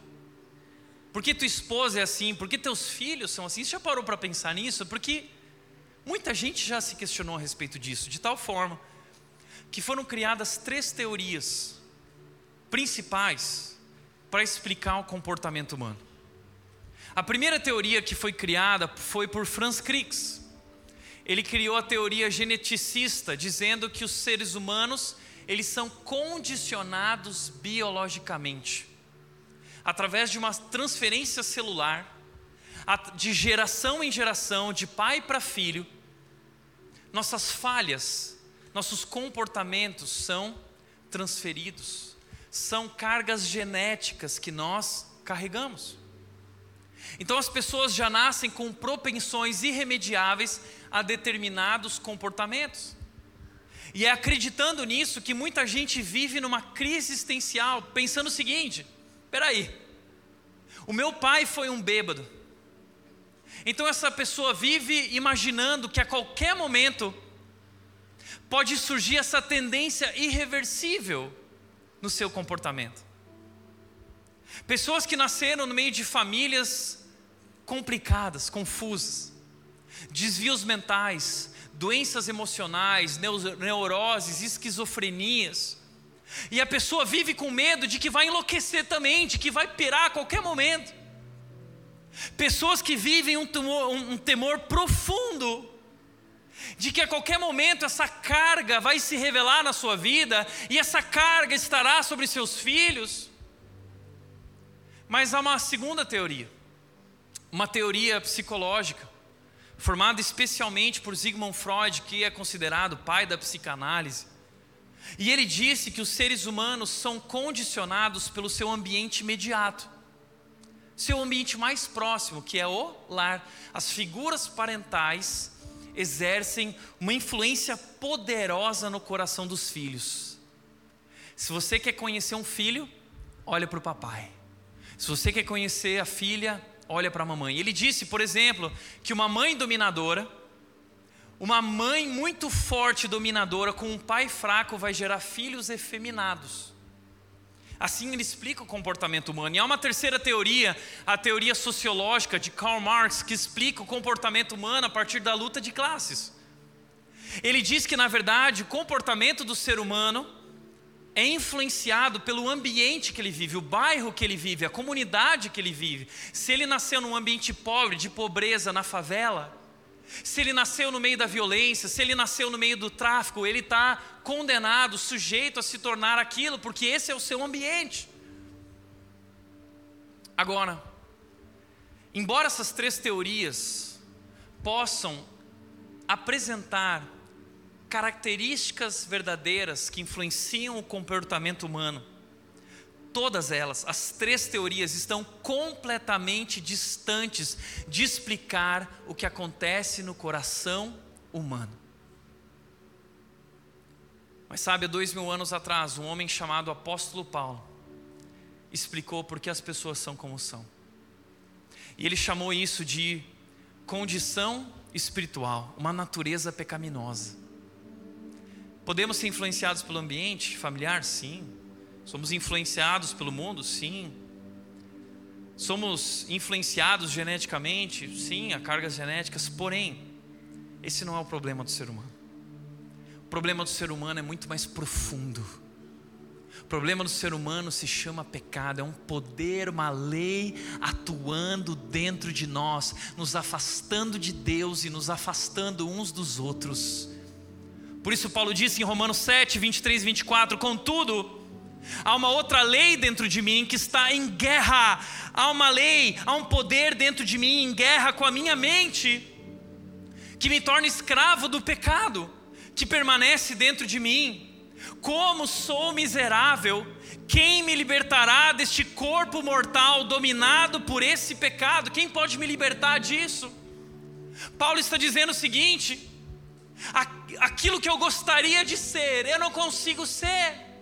Por que tua esposa é assim? Por que teus filhos são assim? Você já parou para pensar nisso? Porque muita gente já se questionou a respeito disso, de tal forma que foram criadas três teorias principais para explicar o comportamento humano. A primeira teoria que foi criada foi por Franz Crick. Ele criou a teoria geneticista, dizendo que os seres humanos eles são condicionados biologicamente através de uma transferência celular de geração em geração, de pai para filho. Nossas falhas, nossos comportamentos são transferidos, são cargas genéticas que nós carregamos. Então as pessoas já nascem com propensões irremediáveis a determinados comportamentos. E é acreditando nisso que muita gente vive numa crise existencial, pensando o seguinte: peraí, o meu pai foi um bêbado. Então essa pessoa vive imaginando que a qualquer momento pode surgir essa tendência irreversível no seu comportamento. Pessoas que nasceram no meio de famílias complicadas, confusas, desvios mentais, doenças emocionais, neuroses, esquizofrenias. E a pessoa vive com medo de que vai enlouquecer também, de que vai pirar a qualquer momento. Pessoas que vivem um temor, um temor profundo de que a qualquer momento essa carga vai se revelar na sua vida e essa carga estará sobre seus filhos. Mas há uma segunda teoria uma teoria psicológica, formada especialmente por Sigmund Freud, que é considerado pai da psicanálise. E ele disse que os seres humanos são condicionados pelo seu ambiente imediato, seu ambiente mais próximo, que é o lar. As figuras parentais exercem uma influência poderosa no coração dos filhos. Se você quer conhecer um filho, olha para o papai. Se você quer conhecer a filha, olha para a mamãe. Ele disse, por exemplo, que uma mãe dominadora, uma mãe muito forte dominadora com um pai fraco vai gerar filhos efeminados. Assim ele explica o comportamento humano. E há uma terceira teoria, a teoria sociológica de Karl Marx, que explica o comportamento humano a partir da luta de classes. Ele diz que, na verdade, o comportamento do ser humano é influenciado pelo ambiente que ele vive, o bairro que ele vive, a comunidade que ele vive. Se ele nasceu num ambiente pobre, de pobreza, na favela, Se ele nasceu no meio da violência, se ele nasceu no meio do tráfico, ele está condenado, sujeito a se tornar aquilo, porque esse é o seu ambiente. Agora, embora essas três teorias possam apresentar características verdadeiras que influenciam o comportamento humano, todas elas, as três teorias, estão completamente distantes de explicar o que acontece no coração humano. Mas sabe, há dois mil anos atrás, um homem chamado Apóstolo Paulo explicou por que as pessoas são como são. E ele chamou isso de condição espiritual, uma natureza pecaminosa. Podemos ser influenciados pelo ambiente familiar? Sim. Somos influenciados pelo mundo? Sim. Somos influenciados geneticamente? Sim, há cargas genéticas. Porém, esse não é o problema do ser humano. O problema do ser humano é muito mais profundo. O problema do ser humano se chama pecado, é um poder, uma lei atuando dentro de nós, nos afastando de Deus e nos afastando uns dos outros. Por isso, Paulo disse em Romanos 7, 23 e 24: Contudo, há uma outra lei dentro de mim que está em guerra, há uma lei, há um poder dentro de mim em guerra com a minha mente, que me torna escravo do pecado, que permanece dentro de mim. Como sou miserável, quem me libertará deste corpo mortal dominado por esse pecado? Quem pode me libertar disso? Paulo está dizendo o seguinte: aquilo que eu gostaria de ser, eu não consigo ser.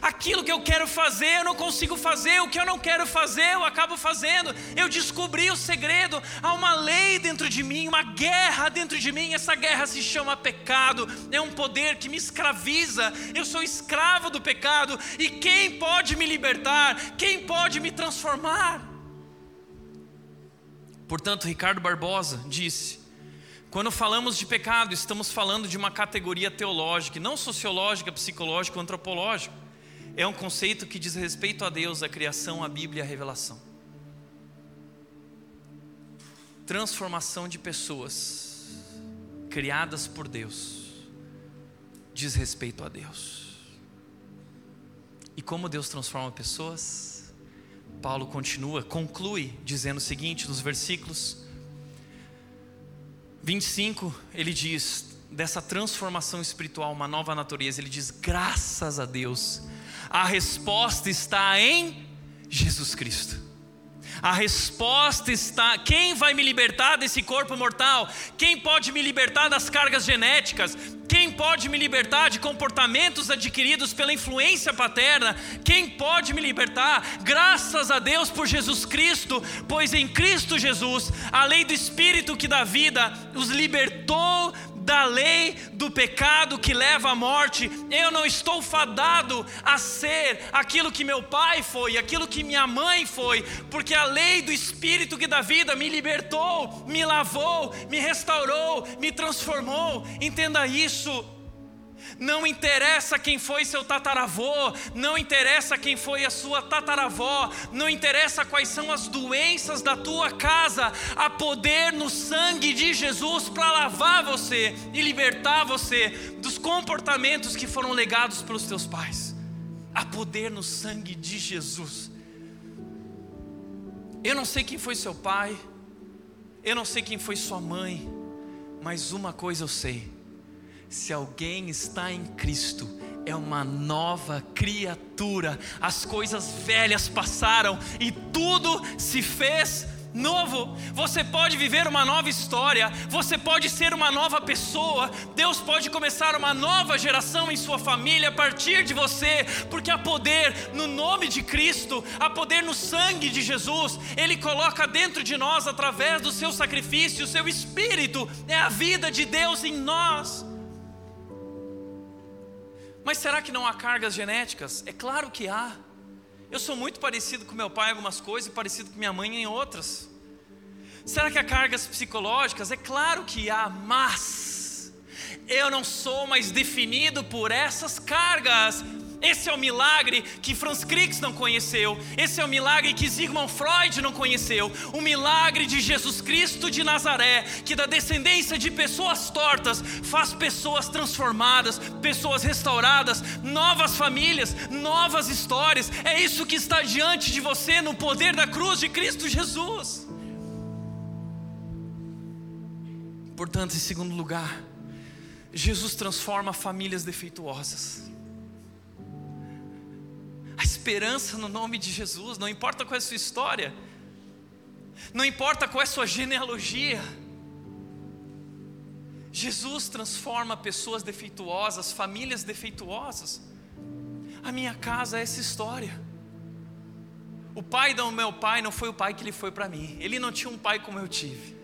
Aquilo que eu quero fazer, eu não consigo fazer. O que eu não quero fazer, eu acabo fazendo. Eu descobri o segredo. Há uma lei dentro de mim, uma guerra dentro de mim. Essa guerra se chama pecado. É um poder que me escraviza. Eu sou escravo do pecado. E quem pode me libertar? Quem pode me transformar? Portanto, Ricardo Barbosa disse: quando falamos de pecado, estamos falando de uma categoria teológica, não sociológica, psicológica antropológica. É um conceito que diz respeito a Deus, a criação, a Bíblia e a revelação. Transformação de pessoas criadas por Deus diz respeito a Deus. E como Deus transforma pessoas? Paulo continua, conclui dizendo o seguinte nos versículos 25, ele diz dessa transformação espiritual, uma nova natureza. Ele diz: graças a Deus, a resposta está em Jesus Cristo. A resposta está: quem vai me libertar desse corpo mortal? Quem pode me libertar das cargas genéticas? Quem pode me libertar de comportamentos adquiridos pela influência paterna? Quem pode me libertar? Graças a Deus por Jesus Cristo, pois em Cristo Jesus, a lei do Espírito que dá vida os libertou da lei do pecado que leva à morte. Eu não estou fadado a ser aquilo que meu pai foi, aquilo que minha mãe foi, porque a lei do Espírito que dá vida me libertou, me lavou, me restaurou, me transformou. Entenda isso. Não interessa quem foi seu tataravô, não interessa quem foi a sua tataravó, não interessa quais são as doenças da tua casa, há poder no sangue de Jesus para lavar você e libertar você dos comportamentos que foram legados pelos teus pais. Há poder no sangue de Jesus. Eu não sei quem foi seu pai, eu não sei quem foi sua mãe, mas uma coisa eu sei se alguém está em Cristo, é uma nova criatura. As coisas velhas passaram e tudo se fez novo. Você pode viver uma nova história, você pode ser uma nova pessoa. Deus pode começar uma nova geração em sua família a partir de você, porque há poder no nome de Cristo, há poder no sangue de Jesus. Ele coloca dentro de nós através do seu sacrifício, o seu espírito é a vida de Deus em nós. Mas será que não há cargas genéticas? É claro que há. Eu sou muito parecido com meu pai em algumas coisas e parecido com minha mãe em outras. Será que há cargas psicológicas? É claro que há, mas eu não sou mais definido por essas cargas. Esse é o milagre que Franz Crick não conheceu. Esse é o milagre que Sigmund Freud não conheceu. O milagre de Jesus Cristo de Nazaré, que da descendência de pessoas tortas faz pessoas transformadas, pessoas restauradas, novas famílias, novas histórias. É isso que está diante de você no poder da cruz de Cristo Jesus. Portanto, em segundo lugar, Jesus transforma famílias defeituosas esperança no nome de Jesus, não importa qual é a sua história, não importa qual é a sua genealogia. Jesus transforma pessoas defeituosas, famílias defeituosas. A minha casa é essa história. O pai do meu pai não foi o pai que ele foi para mim. Ele não tinha um pai como eu tive.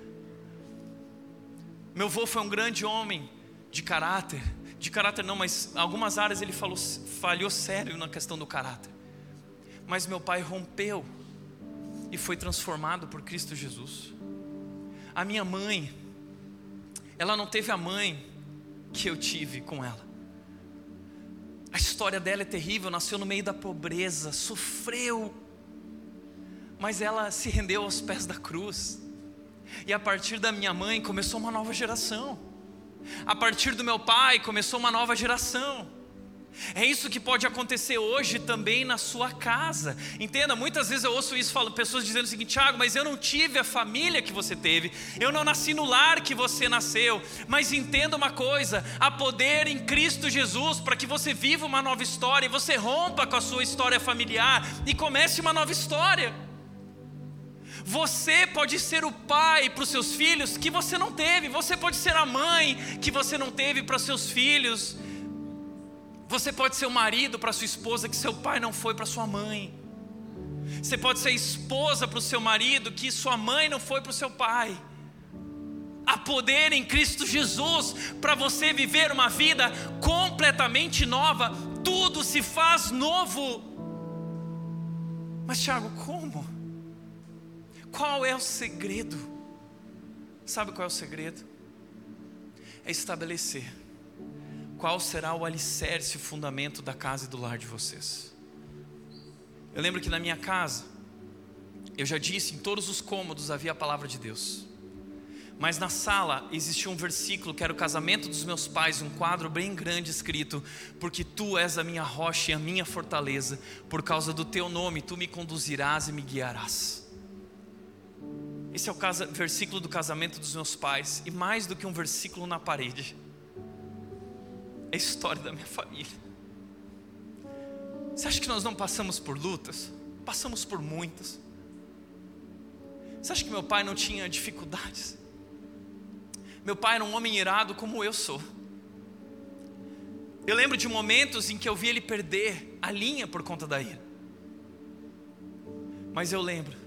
Meu avô foi um grande homem de caráter de caráter não, mas algumas áreas ele falou, falhou sério na questão do caráter. Mas meu pai rompeu e foi transformado por Cristo Jesus. A minha mãe, ela não teve a mãe que eu tive com ela. A história dela é terrível, nasceu no meio da pobreza, sofreu, mas ela se rendeu aos pés da cruz. E a partir da minha mãe começou uma nova geração. A partir do meu pai começou uma nova geração. É isso que pode acontecer hoje também na sua casa. Entenda, muitas vezes eu ouço isso, falo, pessoas dizendo o seguinte: Tiago, mas eu não tive a família que você teve, eu não nasci no lar que você nasceu. Mas entenda uma coisa: há poder em Cristo Jesus para que você viva uma nova história, e você rompa com a sua história familiar e comece uma nova história. Você pode ser o pai para os seus filhos que você não teve, você pode ser a mãe que você não teve para seus filhos, você pode ser o marido para sua esposa que seu pai não foi para sua mãe, você pode ser esposa para o seu marido que sua mãe não foi para o seu pai. Há poder em Cristo Jesus para você viver uma vida completamente nova, tudo se faz novo. Mas, Tiago, como? Qual é o segredo? Sabe qual é o segredo? É estabelecer qual será o alicerce, o fundamento da casa e do lar de vocês. Eu lembro que na minha casa, eu já disse, em todos os cômodos havia a palavra de Deus. Mas na sala existia um versículo que era o casamento dos meus pais, um quadro bem grande escrito: Porque tu és a minha rocha e a minha fortaleza, por causa do teu nome tu me conduzirás e me guiarás. Esse é o casa, versículo do casamento dos meus pais, e mais do que um versículo na parede, é a história da minha família. Você acha que nós não passamos por lutas? Passamos por muitas. Você acha que meu pai não tinha dificuldades? Meu pai era um homem irado como eu sou. Eu lembro de momentos em que eu vi ele perder a linha por conta da ira. Mas eu lembro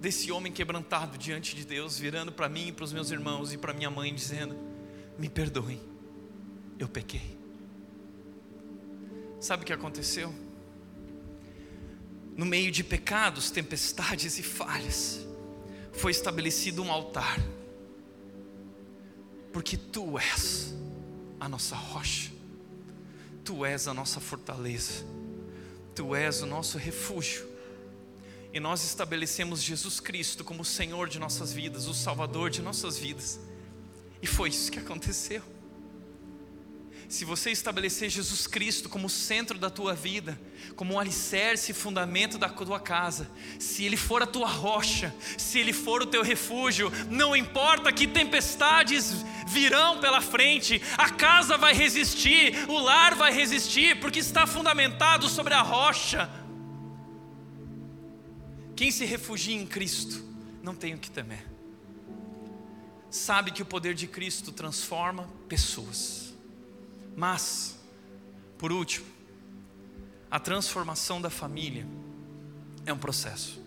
desse homem quebrantado diante de Deus, virando para mim e para os meus irmãos e para minha mãe, dizendo: Me perdoem, eu pequei. Sabe o que aconteceu? No meio de pecados, tempestades e falhas, foi estabelecido um altar, porque tu és a nossa rocha, tu és a nossa fortaleza, tu és o nosso refúgio e nós estabelecemos Jesus Cristo como o Senhor de nossas vidas, o Salvador de nossas vidas. E foi isso que aconteceu. Se você estabelecer Jesus Cristo como o centro da tua vida, como um alicerce e fundamento da tua casa, se Ele for a tua rocha, se Ele for o teu refúgio, não importa que tempestades virão pela frente, a casa vai resistir, o lar vai resistir, porque está fundamentado sobre a rocha. Quem se refugia em Cristo não tem o que temer. Sabe que o poder de Cristo transforma pessoas. Mas, por último, a transformação da família é um processo.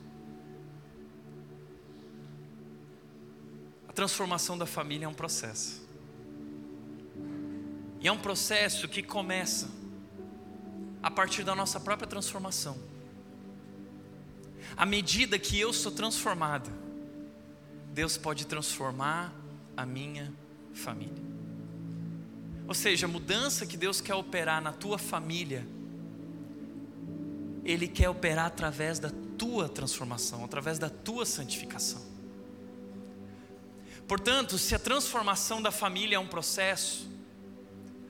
A transformação da família é um processo. E é um processo que começa a partir da nossa própria transformação à medida que eu sou transformado, Deus pode transformar a minha família. Ou seja, a mudança que Deus quer operar na tua família Ele quer operar através da tua transformação, através da tua santificação. Portanto, se a transformação da família é um processo,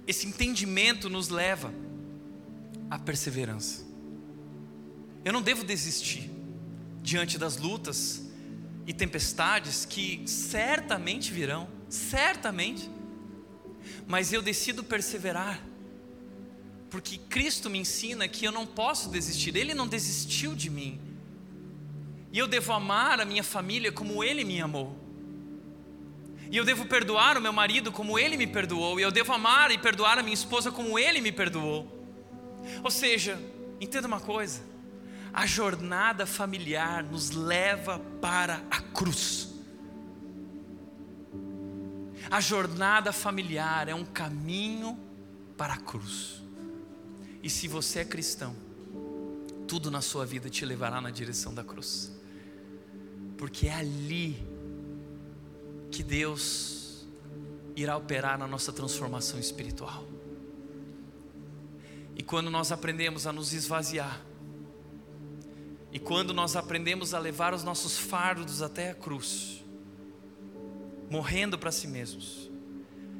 esse entendimento nos leva à perseverança. Eu não devo desistir diante das lutas e tempestades que certamente virão, certamente, mas eu decido perseverar, porque Cristo me ensina que eu não posso desistir, Ele não desistiu de mim, e eu devo amar a minha família como Ele me amou. E eu devo perdoar o meu marido como ele me perdoou. E eu devo amar e perdoar a minha esposa como ele me perdoou. Ou seja, entenda uma coisa: a jornada familiar nos leva para a cruz. A jornada familiar é um caminho para a cruz. E se você é cristão, tudo na sua vida te levará na direção da cruz. Porque é ali que Deus irá operar na nossa transformação espiritual. E quando nós aprendemos a nos esvaziar, e quando nós aprendemos a levar os nossos fardos até a cruz, morrendo para si mesmos,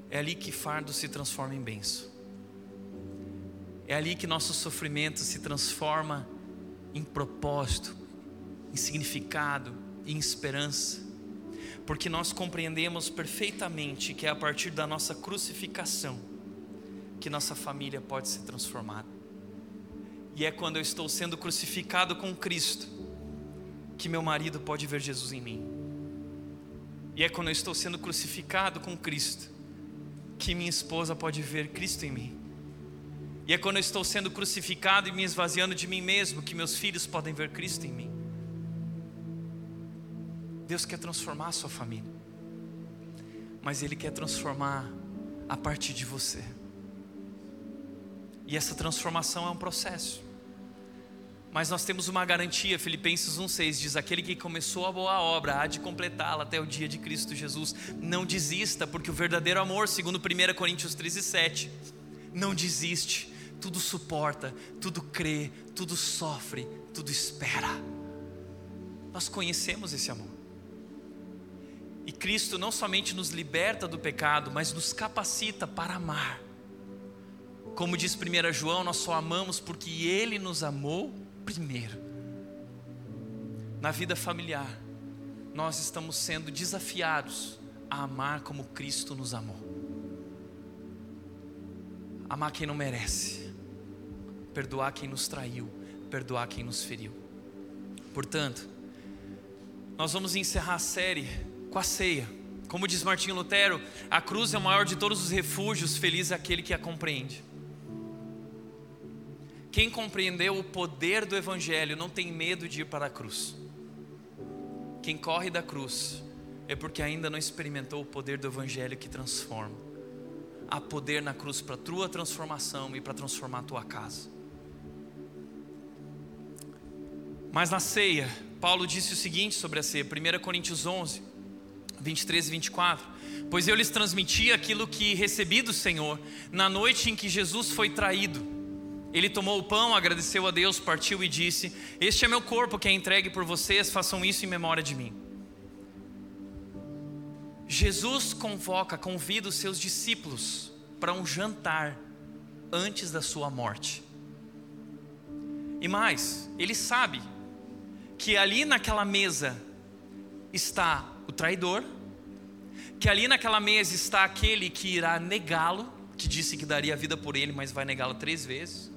é ali que fardo se transforma em benção. É ali que nosso sofrimento se transforma em propósito, em significado, em esperança porque nós compreendemos perfeitamente que é a partir da nossa crucificação que nossa família pode ser transformada. E é quando eu estou sendo crucificado com Cristo que meu marido pode ver Jesus em mim. E é quando eu estou sendo crucificado com Cristo que minha esposa pode ver Cristo em mim. E é quando eu estou sendo crucificado e me esvaziando de mim mesmo que meus filhos podem ver Cristo em mim. Deus quer transformar a sua família, mas Ele quer transformar a partir de você. E essa transformação é um processo. Mas nós temos uma garantia, Filipenses 1,6 diz: Aquele que começou a boa obra há de completá-la até o dia de Cristo Jesus. Não desista, porque o verdadeiro amor, segundo 1 Coríntios 13,7, não desiste, tudo suporta, tudo crê, tudo sofre, tudo espera. Nós conhecemos esse amor. E Cristo não somente nos liberta do pecado, mas nos capacita para amar. Como diz 1 João, nós só amamos porque Ele nos amou primeiro. Na vida familiar, nós estamos sendo desafiados a amar como Cristo nos amou. Amar quem não merece, perdoar quem nos traiu, perdoar quem nos feriu. Portanto, nós vamos encerrar a série com a ceia. Como diz Martinho Lutero, a cruz é o maior de todos os refúgios, feliz é aquele que a compreende. Quem compreendeu o poder do Evangelho não tem medo de ir para a cruz. Quem corre da cruz é porque ainda não experimentou o poder do Evangelho que transforma. Há poder na cruz para a tua transformação e para transformar a tua casa. Mas na ceia, Paulo disse o seguinte sobre a ceia, 1 Coríntios 11, 23 e 24. Pois eu lhes transmiti aquilo que recebi do Senhor na noite em que Jesus foi traído. Ele tomou o pão, agradeceu a Deus, partiu e disse: Este é meu corpo que é entregue por vocês, façam isso em memória de mim. Jesus convoca, convida os seus discípulos para um jantar antes da sua morte. E mais, ele sabe que ali naquela mesa está o traidor, que ali naquela mesa está aquele que irá negá-lo, que disse que daria a vida por ele, mas vai negá-lo três vezes.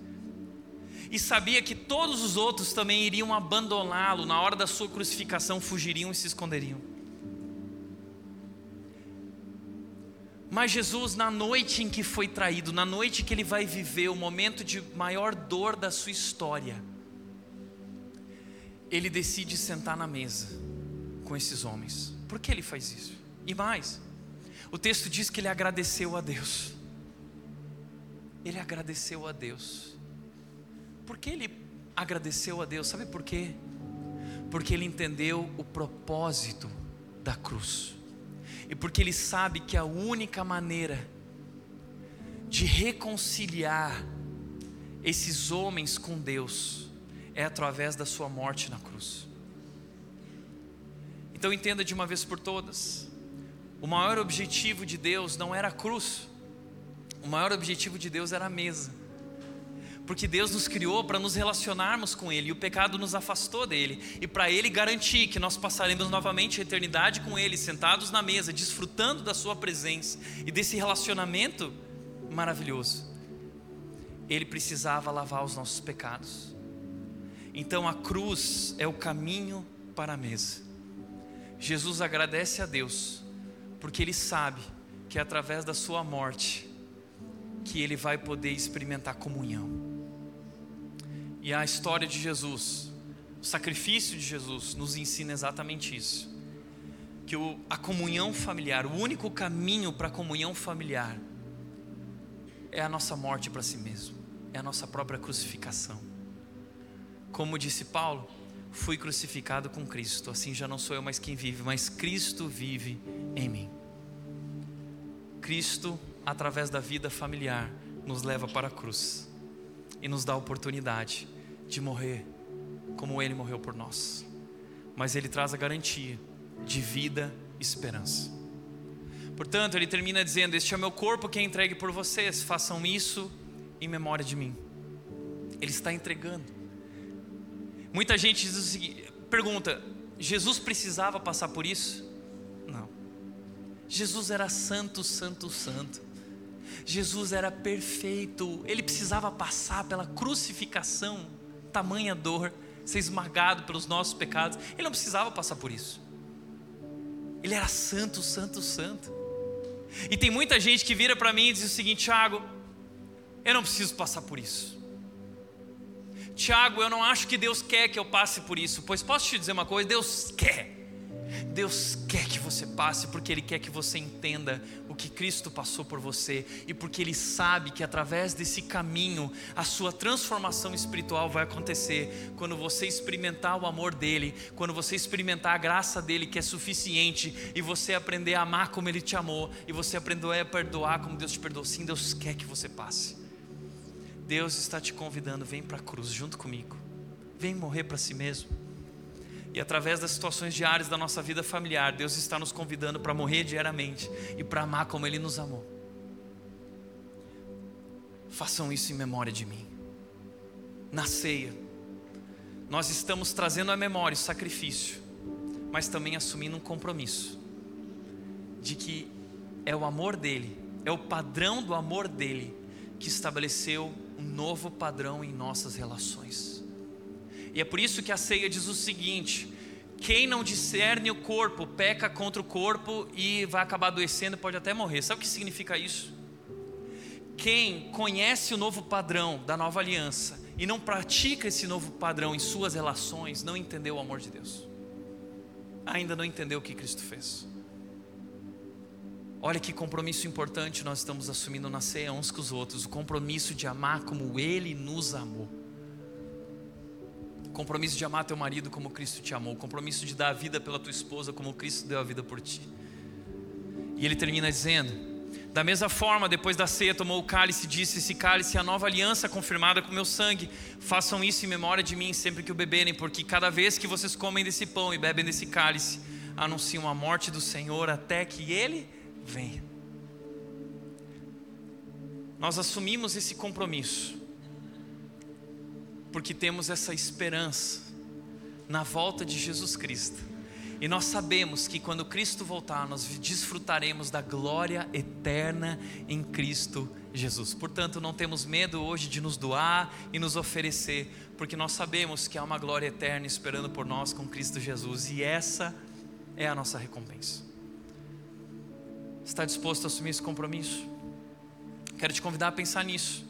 E sabia que todos os outros também iriam abandoná-lo, na hora da sua crucificação fugiriam e se esconderiam. Mas Jesus, na noite em que foi traído, na noite que ele vai viver o momento de maior dor da sua história, ele decide sentar na mesa com esses homens. Por que ele faz isso? E mais, o texto diz que ele agradeceu a Deus. Ele agradeceu a Deus. Por que ele agradeceu a Deus? Sabe por quê? Porque ele entendeu o propósito da cruz. E porque ele sabe que a única maneira de reconciliar esses homens com Deus é através da sua morte na cruz. Então entenda de uma vez por todas: o maior objetivo de Deus não era a cruz, o maior objetivo de Deus era a mesa. Porque Deus nos criou para nos relacionarmos com Ele e o pecado nos afastou dele. E para Ele garantir que nós passaremos novamente a eternidade com Ele, sentados na mesa, desfrutando da Sua presença e desse relacionamento maravilhoso, Ele precisava lavar os nossos pecados. Então a cruz é o caminho para a mesa. Jesus agradece a Deus, porque Ele sabe que é através da Sua morte que Ele vai poder experimentar comunhão. E a história de Jesus, o sacrifício de Jesus, nos ensina exatamente isso. Que a comunhão familiar, o único caminho para a comunhão familiar, é a nossa morte para si mesmo, é a nossa própria crucificação. Como disse Paulo, fui crucificado com Cristo, assim já não sou eu mais quem vive, mas Cristo vive em mim. Cristo, através da vida familiar, nos leva para a cruz e nos dá a oportunidade de morrer como Ele morreu por nós, mas Ele traz a garantia de vida e esperança. Portanto, Ele termina dizendo: Este é o meu corpo que é entregue por vocês, façam isso em memória de mim. Ele está entregando. Muita gente seguinte, pergunta: Jesus precisava passar por isso? Não. Jesus era santo, santo, santo. Jesus era perfeito. Ele precisava passar pela crucificação tamanha dor, ser esmagado pelos nossos pecados. Ele não precisava passar por isso. Ele era santo, santo, santo. E tem muita gente que vira para mim e diz o seguinte: Tiago, eu não preciso passar por isso. Tiago, eu não acho que Deus quer que eu passe por isso. Pois posso te dizer uma coisa: Deus quer. Deus quer que você passe porque Ele quer que você entenda que Cristo passou por você e porque Ele sabe que através desse caminho a sua transformação espiritual vai acontecer quando você experimentar o amor dEle, quando você experimentar a graça dEle que é suficiente e você aprender a amar como Ele te amou e você aprender a perdoar como Deus te perdoou. Sim, Deus quer que você passe. Deus está te convidando, vem para a cruz junto comigo, vem morrer para si mesmo. E através das situações diárias da nossa vida familiar, Deus está nos convidando para morrer diariamente e para amar como Ele nos amou. Façam isso em memória de mim. Na ceia, nós estamos trazendo à memória o sacrifício, mas também assumindo um compromisso de que é o amor dele, é o padrão do amor dele que estabeleceu um novo padrão em nossas relações. E é por isso que a ceia diz o seguinte: quem não discerne o corpo peca contra o corpo e vai acabar adoecendo, pode até morrer. Sabe o que significa isso? Quem conhece o novo padrão da nova aliança e não pratica esse novo padrão em suas relações, não entendeu o amor de Deus. Ainda não entendeu o que Cristo fez. Olha que compromisso importante nós estamos assumindo na ceia uns com os outros, o compromisso de amar como Ele nos amou compromisso de amar teu marido como Cristo te amou, o compromisso de dar a vida pela tua esposa como Cristo deu a vida por ti. E ele termina dizendo: Da mesma forma, depois da ceia, tomou o cálice e disse: Esse cálice é a nova aliança confirmada com meu sangue. Façam isso em memória de mim sempre que o beberem, porque cada vez que vocês comem desse pão e bebem desse cálice, anunciam a morte do Senhor até que ele venha. Nós assumimos esse compromisso porque temos essa esperança na volta de Jesus Cristo. E nós sabemos que quando Cristo voltar, nós desfrutaremos da glória eterna em Cristo Jesus. Portanto, não temos medo hoje de nos doar e nos oferecer, porque nós sabemos que há uma glória eterna esperando por nós com Cristo Jesus, e essa é a nossa recompensa. Está disposto a assumir esse compromisso? Quero te convidar a pensar nisso.